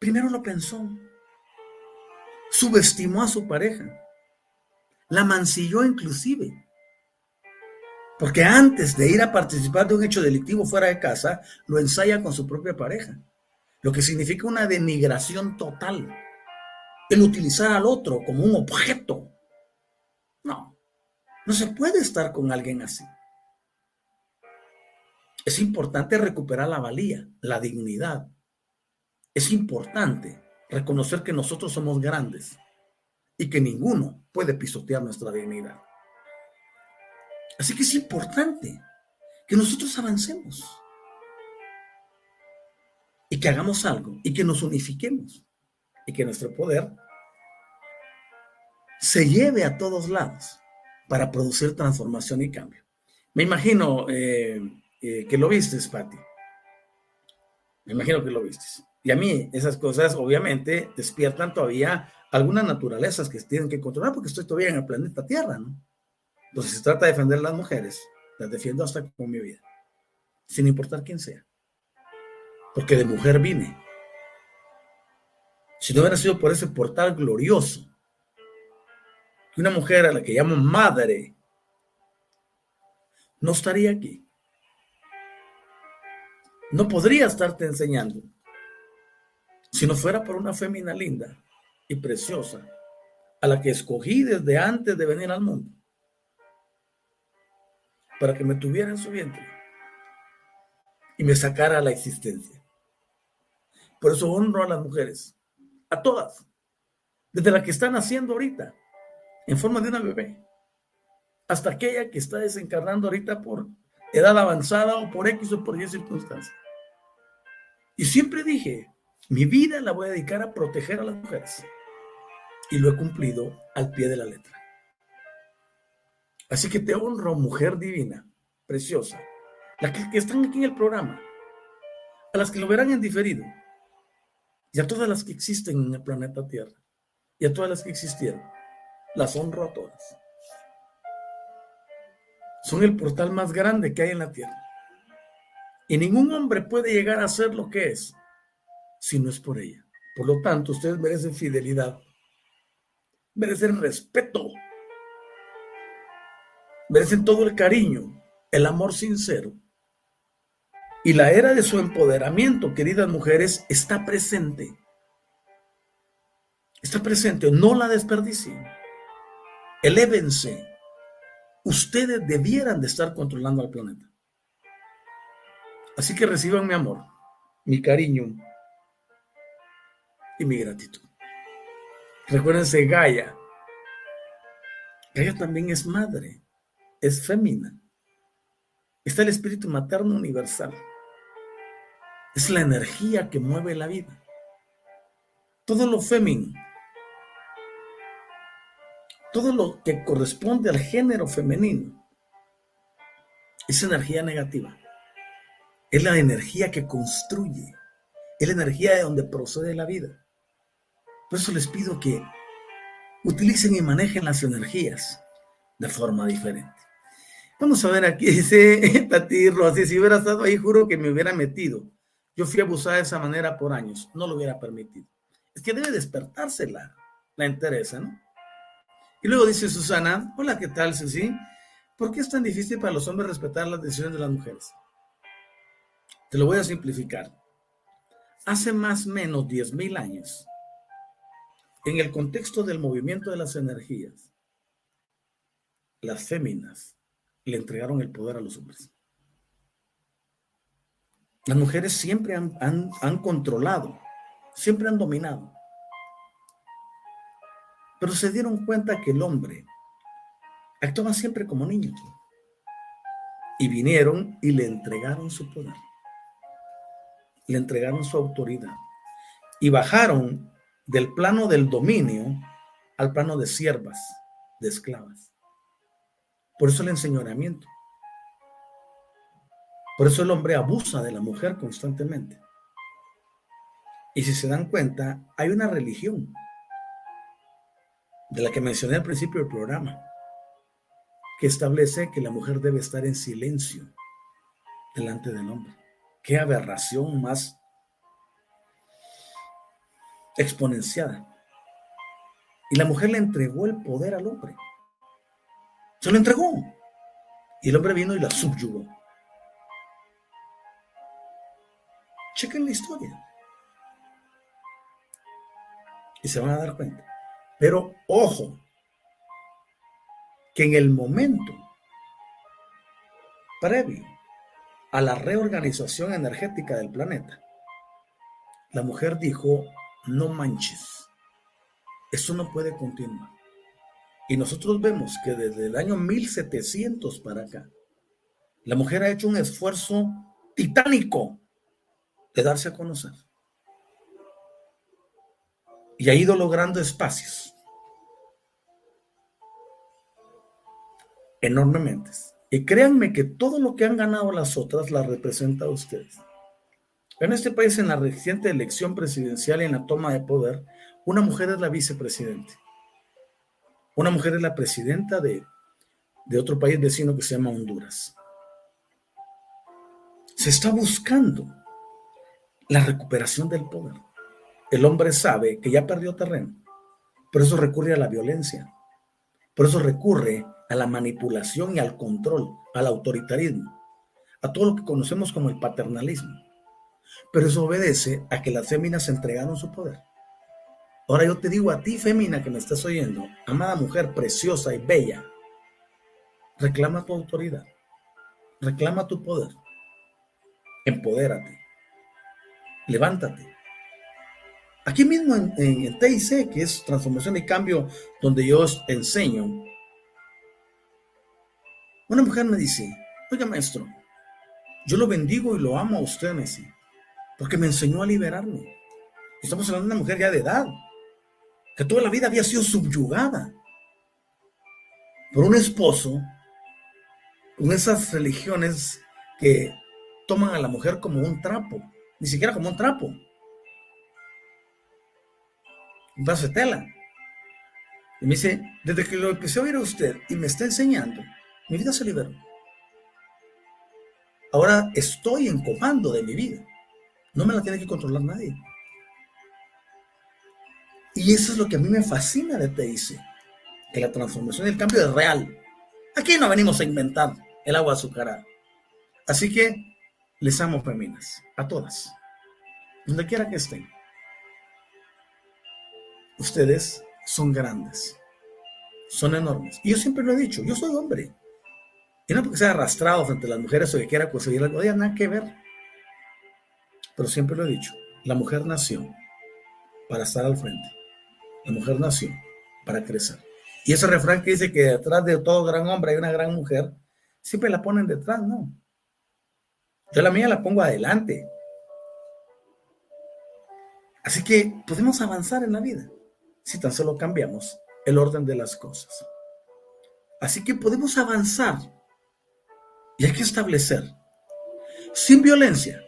primero lo pensó. Subestimó a su pareja. La mancilló inclusive. Porque antes de ir a participar de un hecho delictivo fuera de casa, lo ensaya con su propia pareja lo que significa una denigración total. El utilizar al otro como un objeto. No, no se puede estar con alguien así. Es importante recuperar la valía, la dignidad. Es importante reconocer que nosotros somos grandes y que ninguno puede pisotear nuestra dignidad. Así que es importante que nosotros avancemos y que hagamos algo y que nos unifiquemos y que nuestro poder se lleve a todos lados para producir transformación y cambio. Me imagino eh, eh, que lo viste, Patti. Me imagino que lo viste. Y a mí esas cosas obviamente despiertan todavía algunas naturalezas que tienen que controlar porque estoy todavía en el planeta Tierra, ¿no? Entonces se trata de defender las mujeres, las defiendo hasta con mi vida, sin importar quién sea porque de mujer vine. Si no hubiera sido por ese portal glorioso, que una mujer a la que llamo madre, no estaría aquí. No podría estarte enseñando si no fuera por una fémina linda y preciosa a la que escogí desde antes de venir al mundo para que me tuviera en su vientre y me sacara a la existencia. Por eso honro a las mujeres, a todas, desde la que están naciendo ahorita, en forma de una bebé, hasta aquella que está desencarnando ahorita por edad avanzada o por X o por Y circunstancias. Y siempre dije, mi vida la voy a dedicar a proteger a las mujeres. Y lo he cumplido al pie de la letra. Así que te honro, mujer divina, preciosa, las que, están aquí en el programa, a las que lo verán en diferido y a todas las que existen en el planeta Tierra y a todas las que existieron las honro a todas. Son el portal más grande que hay en la tierra. Y ningún hombre puede llegar a ser lo que es si no es por ella. Por lo tanto, ustedes merecen fidelidad, merecen respeto, merecen todo el cariño, el amor sincero. Y la era de su empoderamiento, queridas mujeres, está presente. Está presente, no la desperdicien. Elévense. Ustedes debieran de estar controlando al planeta. Así que reciban mi amor, mi cariño y mi gratitud. Recuérdense, Gaia. Gaia también es madre, es fémina. Está el espíritu materno universal. Es la energía que mueve la vida. Todo lo femenino, todo lo que corresponde al género femenino, es energía negativa. Es la energía que construye. Es la energía de donde procede la vida. Por eso les pido que utilicen y manejen las energías de forma diferente. Vamos a ver aquí, dice Tati Rossi, si hubiera estado ahí, juro que me hubiera metido. Yo fui abusada de esa manera por años, no lo hubiera permitido. Es que debe despertarse la, la interesa, ¿no? Y luego dice Susana, hola, ¿qué tal, Ceci? ¿Por qué es tan difícil para los hombres respetar las decisiones de las mujeres? Te lo voy a simplificar. Hace más o menos 10.000 años, en el contexto del movimiento de las energías, las féminas le entregaron el poder a los hombres. Las mujeres siempre han, han controlado, siempre han dominado. Pero se dieron cuenta que el hombre actuaba siempre como niño. Y vinieron y le entregaron su poder le entregaron su autoridad y bajaron del plano del dominio al plano de siervas, de esclavas. Por eso el enseñoreamiento. Por eso el hombre abusa de la mujer constantemente. Y si se dan cuenta, hay una religión de la que mencioné al principio del programa, que establece que la mujer debe estar en silencio delante del hombre. Qué aberración más exponenciada. Y la mujer le entregó el poder al hombre. Se lo entregó. Y el hombre vino y la subyugó. Chequen la historia. Y se van a dar cuenta. Pero ojo, que en el momento previo a la reorganización energética del planeta, la mujer dijo, no manches, eso no puede continuar. Y nosotros vemos que desde el año 1700 para acá, la mujer ha hecho un esfuerzo titánico de darse a conocer. Y ha ido logrando espacios enormemente. Y créanme que todo lo que han ganado las otras las representa a ustedes. En este país, en la reciente elección presidencial y en la toma de poder, una mujer es la vicepresidente. Una mujer es la presidenta de, otro país vecino que se llama Honduras. Se está buscando la recuperación del poder. El hombre sabe que ya perdió terreno, por eso recurre a la violencia, por eso recurre a la manipulación y al control, al autoritarismo, a todo lo que conocemos como el paternalismo. Pero eso obedece a que las féminas entregaron su poder. Ahora yo te digo a ti, fémina, que me estás oyendo, amada mujer preciosa y bella, reclama tu autoridad, reclama tu poder, empodérate, levántate. Aquí mismo en, en, TIC, que es Transformación y Cambio, donde yo enseño, una mujer me dice, oiga maestro, yo lo bendigo y lo amo a usted, Messi, porque me enseñó a liberarme. Estamos hablando de una mujer ya de edad, que toda la vida había sido subyugada por un esposo con esas religiones que toman a la mujer como un trapo, ni siquiera como un trapo, un tela. Y me dice, desde que lo empecé a oír a usted y me está enseñando, mi vida se liberó. Ahora estoy en comando de mi vida. No me la tiene que controlar nadie. Y eso es lo que a mí me fascina de TIC, que la transformación y el cambio es real. Aquí no venimos a inventar el agua azucarada. Así que les amo feminas, a todas, donde quiera que estén. Ustedes son grandes, son enormes. Y yo siempre lo he dicho, yo soy hombre. Y no porque sea arrastrado frente a las mujeres o que quiera conseguir algo, no nada que ver. Pero siempre lo he dicho, la mujer nació para estar al frente. La mujer nació para crecer. Y ese refrán que dice que detrás de todo gran hombre hay una gran mujer, siempre la ponen detrás, ¿no? Yo la mía la pongo adelante. Así que podemos avanzar en la vida si tan solo cambiamos el orden de las cosas. Así que podemos avanzar y hay que establecer, sin violencia,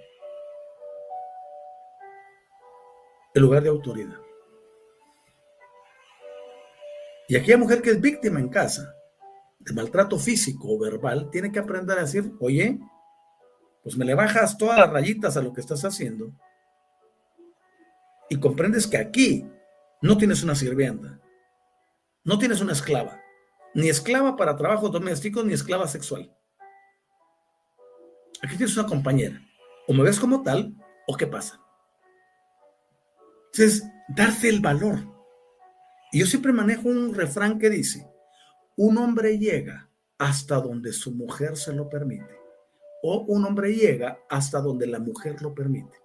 el lugar de autoridad. Y aquella mujer que es víctima en casa de maltrato físico o verbal, tiene que aprender a decir, oye, pues me le bajas todas las rayitas a lo que estás haciendo y comprendes que aquí no tienes una sirvienta, no tienes una esclava, ni esclava para trabajos domésticos, ni esclava sexual. Aquí tienes una compañera. O me ves como tal, o qué pasa. Entonces, darse el valor. Yo siempre manejo un refrán que dice, un hombre llega hasta donde su mujer se lo permite. O un hombre llega hasta donde la mujer lo permite.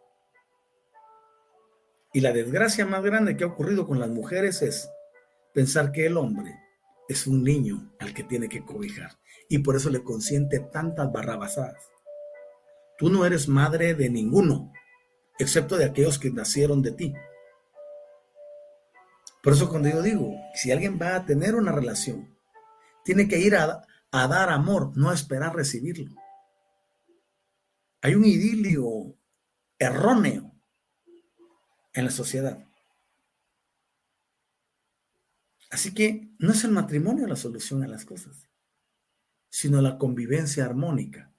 Y la desgracia más grande que ha ocurrido con las mujeres es pensar que el hombre es un niño al que tiene que cobijar. Y por eso le consiente tantas barrabasadas. Tú no eres madre de ninguno, excepto de aquellos que nacieron de ti. Por eso cuando yo digo, si alguien va a tener una relación, tiene que ir a, a dar amor, no a esperar recibirlo. Hay un idilio erróneo en la sociedad. Así que no es el matrimonio la solución a las cosas, sino la convivencia armónica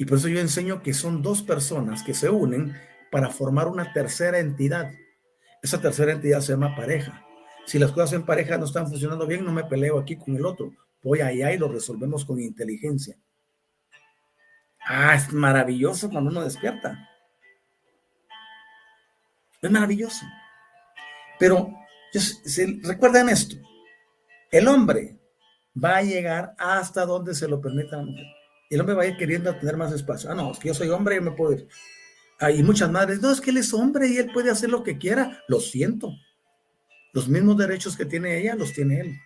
y por eso yo enseño que son dos personas que se unen para formar una tercera entidad. Esa tercera entidad se llama pareja. Si las cosas en pareja no están funcionando bien, no me peleo aquí con el otro. Voy allá y lo resolvemos con inteligencia. Ah, es maravilloso cuando uno despierta. Es maravilloso. Pero recuerden esto. El hombre va a llegar hasta donde se lo permita la mujer. El hombre va a ir queriendo tener más espacio. Ah, no, es que yo soy hombre y me puedo ir. Hay muchas madres, no, es que él es hombre y él puede hacer lo que quiera. Lo siento. Los mismos derechos que tiene ella los tiene él.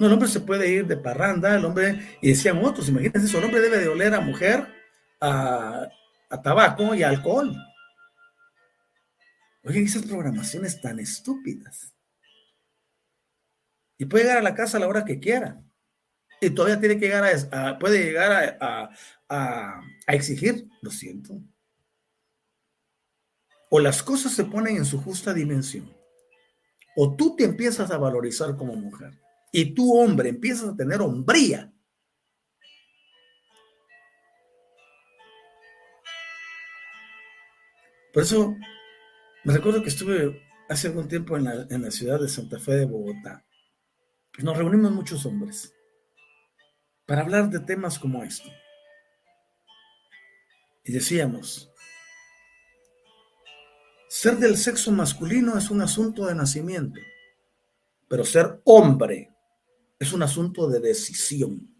No, el hombre se puede ir de parranda, el hombre, y decían otros, imagínense eso, el hombre debe de oler a mujer, a, tabaco y a alcohol. Oigan, esas programaciones tan estúpidas. Y puede llegar a la casa a la hora que quiera y todavía tiene que llegar a, puede llegar a, exigir, lo siento. O las cosas se ponen en su justa dimensión, o tú te empiezas a valorizar como mujer, y tú, hombre, empiezas a tener hombría. Por eso, me recuerdo que estuve hace algún tiempo en la, en la ciudad de Santa Fe de Bogotá. Nos reunimos muchos hombres para hablar de temas como este. Y decíamos, ser del sexo masculino es un asunto de nacimiento, pero ser hombre es un asunto de decisión.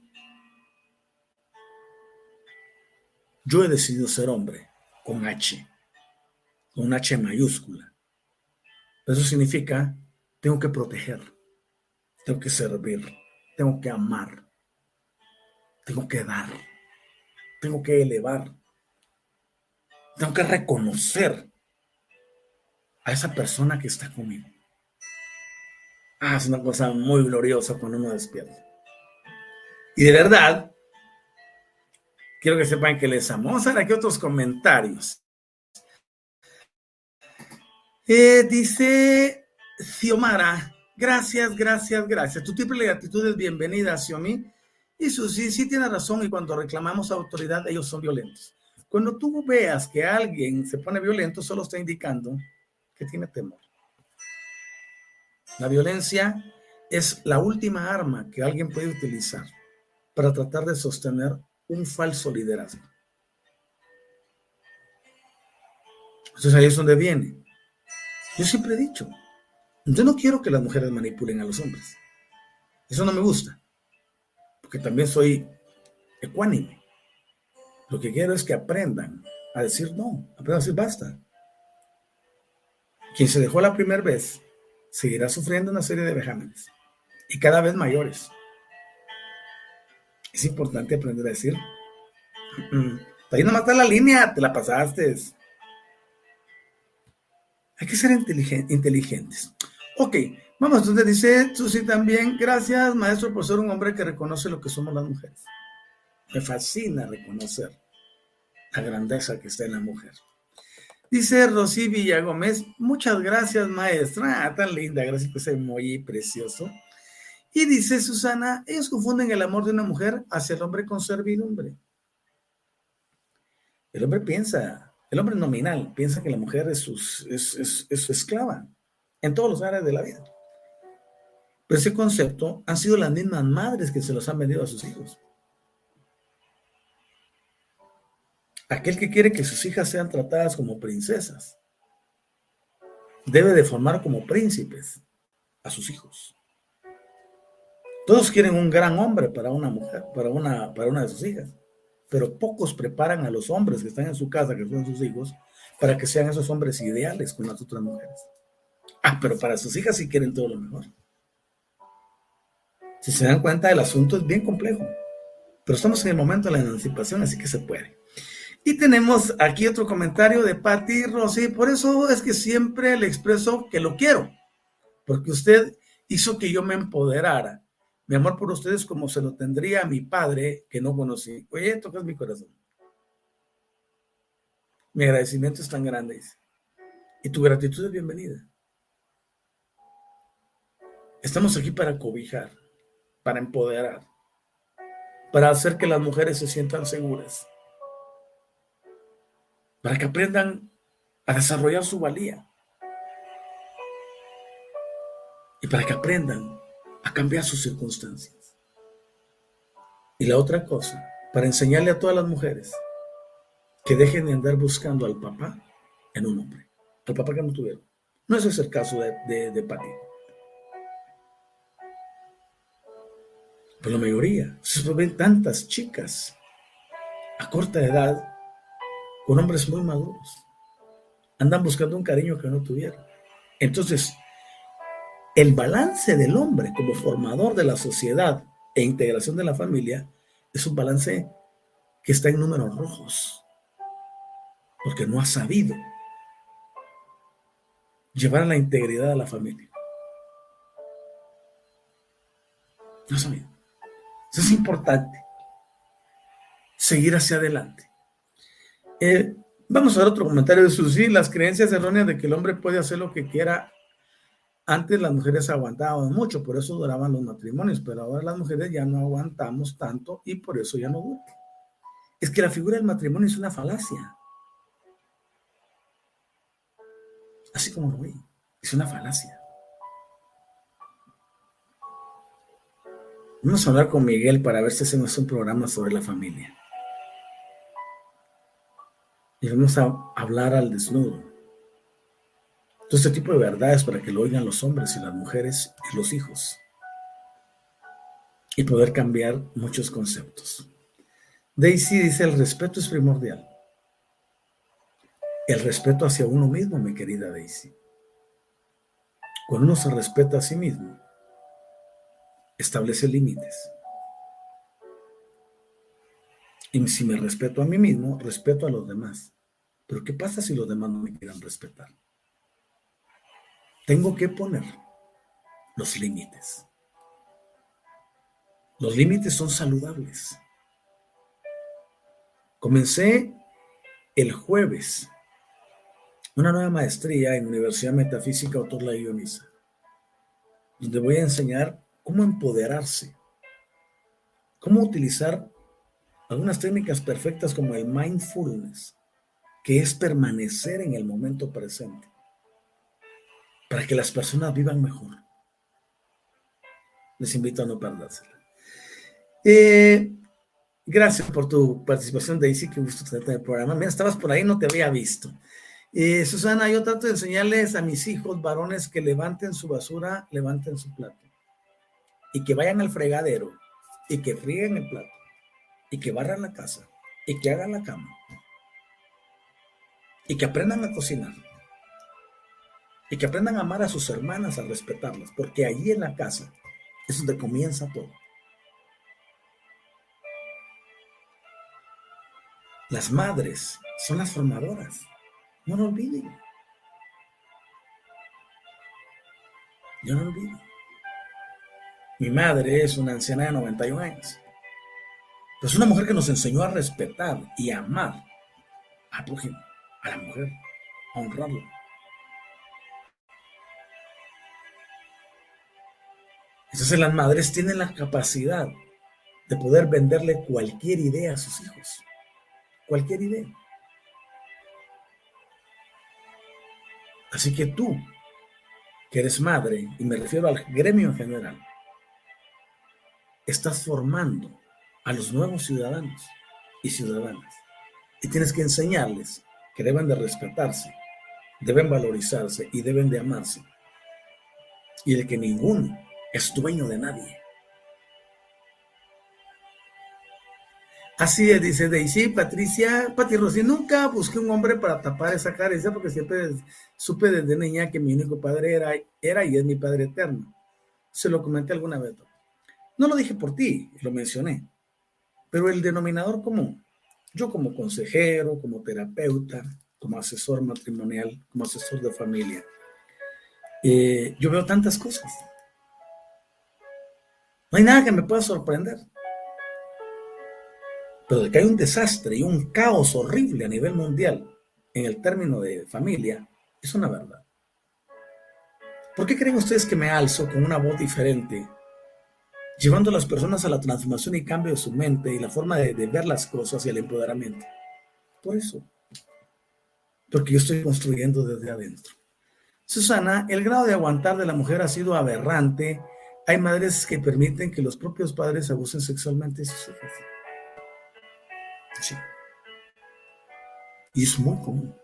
Yo he decidido ser hombre con H, con H mayúscula. Eso significa, tengo que proteger, tengo que servir, tengo que amar, tengo que dar, tengo que elevar, tengo que reconocer a esa persona que está conmigo. Ah, es una cosa muy gloriosa cuando uno despierta. Y de verdad, quiero que sepan que les amo. Vamos a ver aquí otros comentarios. Eh, dice Xiomara, gracias, gracias, gracias. Tu triple gratitud es bienvenida, Xiomi. Y Susi sí tiene razón y cuando reclamamos autoridad ellos son violentos. Cuando tú veas que alguien se pone violento, solo está indicando que tiene temor. La violencia es la última arma que alguien puede utilizar para tratar de sostener un falso liderazgo. Entonces ahí es donde viene. Yo siempre he dicho, yo no quiero que las mujeres manipulen a los hombres. Eso no me gusta, porque también soy ecuánime. Lo que quiero es que aprendan a decir no, aprendan a decir basta. Quien se dejó la primera vez seguirá sufriendo una serie de vejámenes y cada vez mayores. Es importante aprender a decir, ahí no mata la línea, te la pasaste. Hay que ser inteligentes. Ok, vamos, donde dice Susi también, gracias maestro por ser un hombre que reconoce lo que somos las mujeres. Me fascina reconocer la grandeza que está en la mujer. Dice Rosy Villagómez, muchas gracias maestra, ah, tan linda, gracias por ese muy precioso. Y dice Susana, ellos confunden el amor de una mujer hacia el hombre con servidumbre. El hombre piensa, el hombre nominal piensa que la mujer es su, es, su esclava en todos los áreas de la vida. Pero ese concepto han sido las mismas madres que se los han vendido a sus hijos. Aquel que quiere que sus hijas sean tratadas como princesas debe de formar como príncipes a sus hijos. Todos quieren un gran hombre para una mujer, para una, para una de sus hijas, pero pocos preparan a los hombres que están en su casa, que son sus hijos, para que sean esos hombres ideales con las otras mujeres. Ah, pero para sus hijas sí quieren todo lo mejor. Si se dan cuenta, el asunto es bien complejo, pero estamos en el momento de la emancipación, así que se puede. Y tenemos aquí otro comentario de Patti Rossi. Por eso es que siempre le expreso que lo quiero, porque usted hizo que yo me empoderara. Mi amor por ustedes como se lo tendría a mi padre que no conocí. Oye, tocas mi corazón. Mi agradecimiento es tan grande. Y tu gratitud es bienvenida. Estamos aquí para cobijar, para empoderar, para hacer que las mujeres se sientan seguras para que aprendan a desarrollar su valía y para que aprendan a cambiar sus circunstancias. Y la otra cosa, para enseñarle a todas las mujeres que dejen de andar buscando al papá en un hombre, al papá que no tuvieron. No ese es el caso de, de, de. Pero la mayoría, se ven tantas chicas a corta edad con hombres muy maduros. Andan buscando un cariño que no tuvieron. Entonces, el balance del hombre como formador de la sociedad e integración de la familia es un balance que está en números rojos, porque no ha sabido llevar la integridad a la familia. No ha sabido. Es importante. Seguir hacia adelante. Eh, vamos a ver otro comentario de Susi. Las creencias erróneas de que el hombre puede hacer lo que quiera. Antes las mujeres aguantaban mucho, por eso duraban los matrimonios, pero ahora las mujeres ya no aguantamos tanto y por eso ya no duran. Es que la figura del matrimonio es una falacia. Así como lo vi, es una falacia. Vamos a hablar con Miguel para ver si hacemos un programa sobre la familia y vamos a hablar al desnudo. Todo este tipo de verdades para que lo oigan los hombres y las mujeres y los hijos. Y poder cambiar muchos conceptos. Daisy dice, el respeto es primordial. El respeto hacia uno mismo, mi querida Daisy. Cuando uno se respeta a sí mismo, establece límites. Y si me respeto a mí mismo, respeto a los demás. Pero ¿qué pasa si los demás no me quieran respetar? Tengo que poner los límites. Los límites son saludables. Comencé el jueves una nueva maestría en Universidad Metafísica Autor La Ioniza, donde voy a enseñar cómo empoderarse, cómo utilizar algunas técnicas perfectas como el mindfulness, que es permanecer en el momento presente, para que las personas vivan mejor. Les invito a no perdérsela. Eh, gracias por tu participación, Daisy. Qué gusto tenerte en el programa. Mira, estabas por ahí, no te había visto. Eh, Susana, yo trato de enseñarles a mis hijos varones que levanten su basura, levanten su plato. Y que vayan al fregadero y que frieguen el plato y que barran la casa y que hagan la cama y que aprendan a cocinar y que aprendan a amar a sus hermanas, a respetarlas, porque allí en la casa es donde comienza todo. Las madres son las formadoras. No lo olviden. No lo olvido. Mi madre es una anciana de 91 años. Es una mujer que nos enseñó a respetar y a amar a, a la mujer, a honrarla. Entonces las madres tienen la capacidad de poder venderle cualquier idea a sus hijos. Cualquier idea. Así que tú, que eres madre, y me refiero al gremio en general, estás formando a los nuevos ciudadanos y ciudadanas. Y tienes que enseñarles que deben de respetarse, deben valorizarse y deben de amarse. Y de que ninguno es dueño de nadie. Así es, dice Daisy, Patricia, Pati Rossi, nunca busqué un hombre para tapar esa carencia porque siempre supe desde niña que mi único padre era, era y es mi padre eterno. Se lo comenté alguna vez. No lo dije por ti, lo mencioné, pero el denominador común, yo como consejero, como terapeuta, como asesor matrimonial, como asesor de familia, eh, yo veo tantas cosas. No hay nada que me pueda sorprender. Pero de que hay un desastre y un caos horrible a nivel mundial en el término de familia, es una verdad. ¿Por qué creen ustedes que me alzo con una voz diferente, llevando a las personas a la transformación y cambio de su mente y la forma de, ver las cosas y el empoderamiento? Por eso. Porque yo estoy construyendo desde adentro. Susana, el grado de aguantar de la mujer ha sido aberrante. Hay madres que permiten que los propios padres abusen sexualmente de sus hijos. Sí. Y es muy común.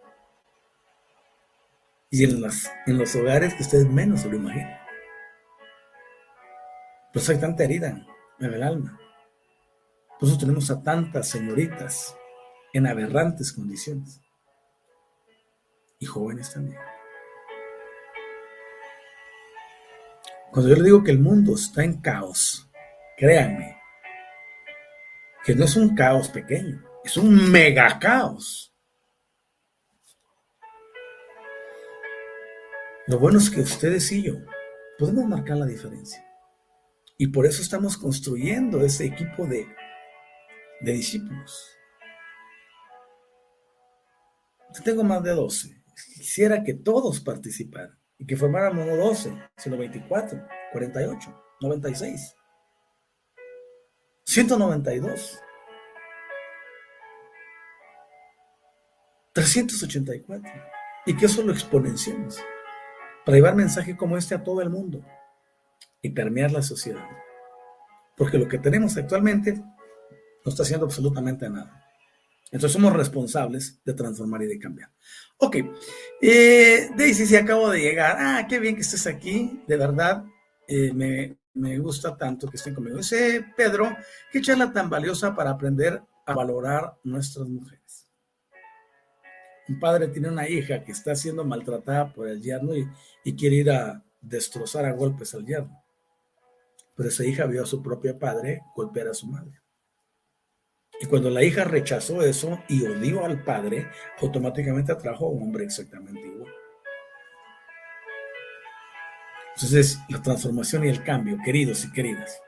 Y en los hogares que ustedes menos se lo imaginan. Por eso hay tanta herida en el alma. Por eso tenemos a tantas señoritas en aberrantes condiciones. Y jóvenes también. Cuando yo le digo que el mundo está en caos, créanme, que no es un caos pequeño, es un mega caos. Lo bueno es que ustedes y yo podemos marcar la diferencia. Y por eso estamos construyendo ese equipo de, de discípulos. Yo tengo más de 12. Quisiera que todos participaran y que formáramos no 12, sino 24, 48, 96. 192. 384. Y que eso lo exponenciemos para llevar mensaje como este a todo el mundo y permear la sociedad. Porque lo que tenemos actualmente no está haciendo absolutamente nada. Entonces somos responsables de transformar y de cambiar. Ok, eh, Daisy, si acabo de llegar. Ah, qué bien que estés aquí. De verdad, eh, me, me gusta tanto que estén conmigo. Dice Pedro, qué charla tan valiosa para aprender a valorar nuestras mujeres. Un padre tiene una hija que está siendo maltratada por el yerno y, y quiere ir a destrozar a golpes al yerno. Pero esa hija vio a su propio padre golpear a su madre. Y cuando la hija rechazó eso y odió al padre, automáticamente atrajo a un hombre exactamente igual. Entonces, la transformación y el cambio, queridos y queridas,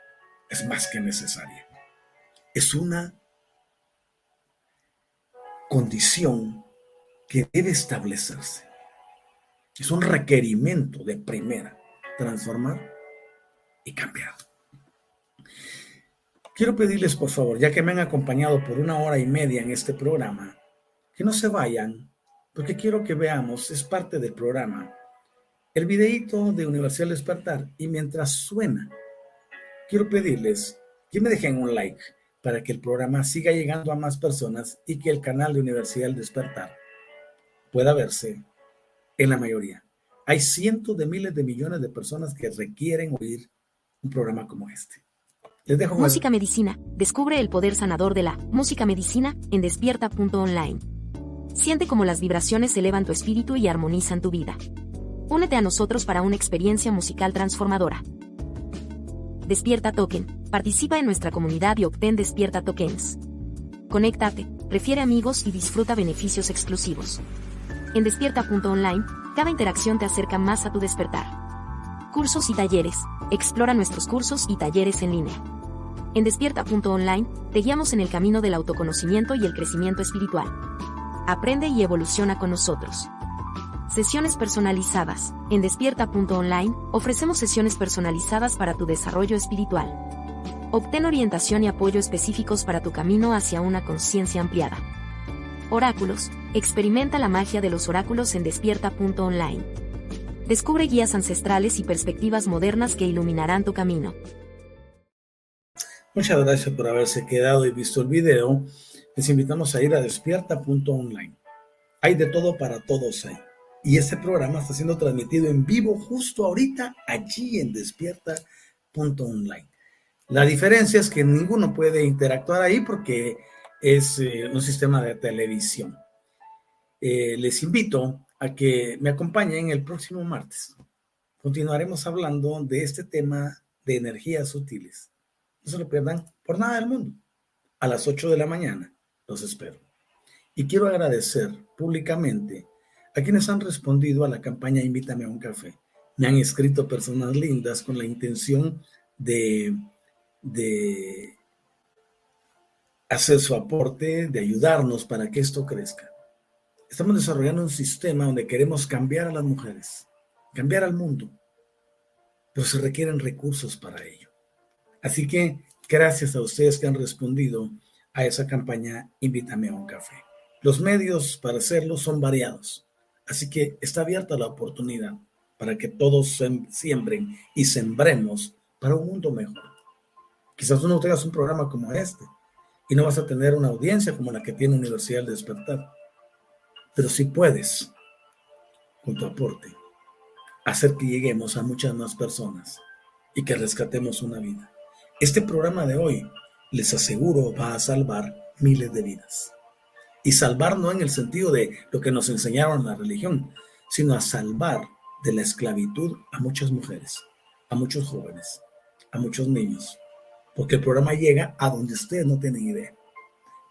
es más que necesaria. Es una condición que debe establecerse. Es un requerimiento de primera, transformar y cambiar. Quiero pedirles, por favor, ya que me han acompañado por una hora y media en este programa, que no se vayan, porque quiero que veamos, es parte del programa, el videíto de Universal Despertar. Y mientras suena, quiero pedirles que me dejen un like para que el programa siga llegando a más personas y que el canal de Universidad Despertar pueda verse en la mayoría. Hay cientos de miles de millones de personas que requieren oír un programa como este. Les dejo música Medicina. Descubre el poder sanador de la música medicina en despierta.online. Siente cómo las vibraciones elevan tu espíritu y armonizan tu vida. Únete a nosotros para una experiencia musical transformadora. Despierta Token. Participa en nuestra comunidad y obtén Despierta Tokens. Conéctate, refiere amigos y disfruta beneficios exclusivos. En despierta.online, cada interacción te acerca más a tu despertar. Cursos y talleres. Explora nuestros cursos y talleres en línea. En despierta.online, te guiamos en el camino del autoconocimiento y el crecimiento espiritual. Aprende y evoluciona con nosotros. Sesiones personalizadas. En despierta.online, ofrecemos sesiones personalizadas para tu desarrollo espiritual. Obtén orientación y apoyo específicos para tu camino hacia una conciencia ampliada. Oráculos. Experimenta la magia de los oráculos en despierta.online. Descubre guías ancestrales y perspectivas modernas que iluminarán tu camino. Muchas gracias por haberse quedado y visto el video. Les invitamos a ir a despierta.online. Hay de todo para todos ahí. Y este programa está siendo transmitido en vivo justo ahorita allí en despierta.online. La diferencia es que ninguno puede interactuar ahí porque es eh, un sistema de televisión. Eh, les invito que me acompañen el próximo martes. Continuaremos hablando de este tema de energías sutiles. No se lo pierdan por nada del mundo. A las 8 de la mañana los espero. Y quiero agradecer públicamente a quienes han respondido a la campaña Invítame a un café. Me han escrito personas lindas con la intención de, de hacer su aporte, de ayudarnos para que esto crezca. Estamos desarrollando un sistema donde queremos cambiar a las mujeres, cambiar al mundo, pero se requieren recursos para ello. Así que gracias a ustedes que han respondido a esa campaña, invítame a un café. Los medios para hacerlo son variados, así que está abierta la oportunidad para que todos siembren y sembremos para un mundo mejor. Quizás tú no tengas un programa como este y no vas a tener una audiencia como la que tiene Universidad de Despertar pero si puedes, con tu aporte, hacer que lleguemos a muchas más personas y que rescatemos una vida. Este programa de hoy, les aseguro, va a salvar miles de vidas. Y salvar no en el sentido de lo que nos enseñaron en la religión, sino a salvar de la esclavitud a muchas mujeres, a muchos jóvenes, a muchos niños. Porque el programa llega a donde ustedes no tienen idea.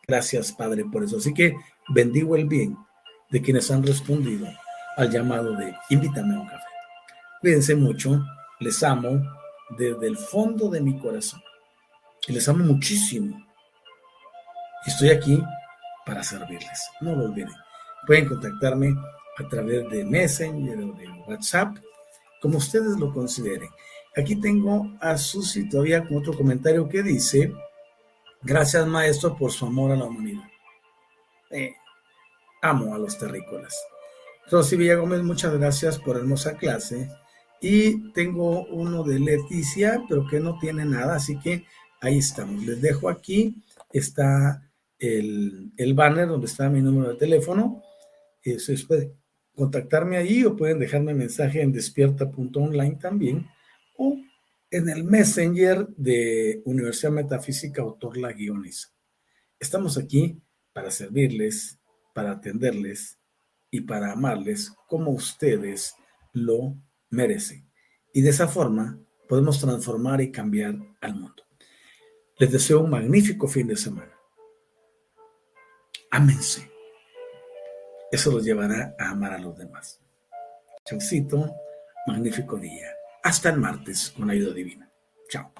Gracias, Padre, por eso. Así que bendigo el bien de quienes han respondido al llamado de invítame a un café. Cuídense mucho, les amo desde el fondo de mi corazón. Y les amo muchísimo. Estoy aquí para servirles. No lo olviden. Pueden contactarme a través de Messenger o de WhatsApp, como ustedes lo consideren. Aquí tengo a Susi todavía con otro comentario que dice, gracias maestro por su amor a la humanidad. Eh, amo a los terrícolas. Rosy Villagómez, muchas gracias por hermosa clase. Y tengo uno de Leticia, pero que no tiene nada, así que ahí estamos. Les dejo aquí, está el, banner donde está mi número de teléfono. Eso es, contactarme ahí o pueden dejarme mensaje en despierta.online también o en el Messenger de Universidad Metafísica Autor La Guioniza. Estamos aquí para servirles para atenderles y para amarles como ustedes lo merecen. Y de esa forma podemos transformar y cambiar al mundo. Les deseo un magnífico fin de semana. Ámense. Eso los llevará a amar a los demás. Chaucito, magnífico día. Hasta el martes con ayuda divina. Chao.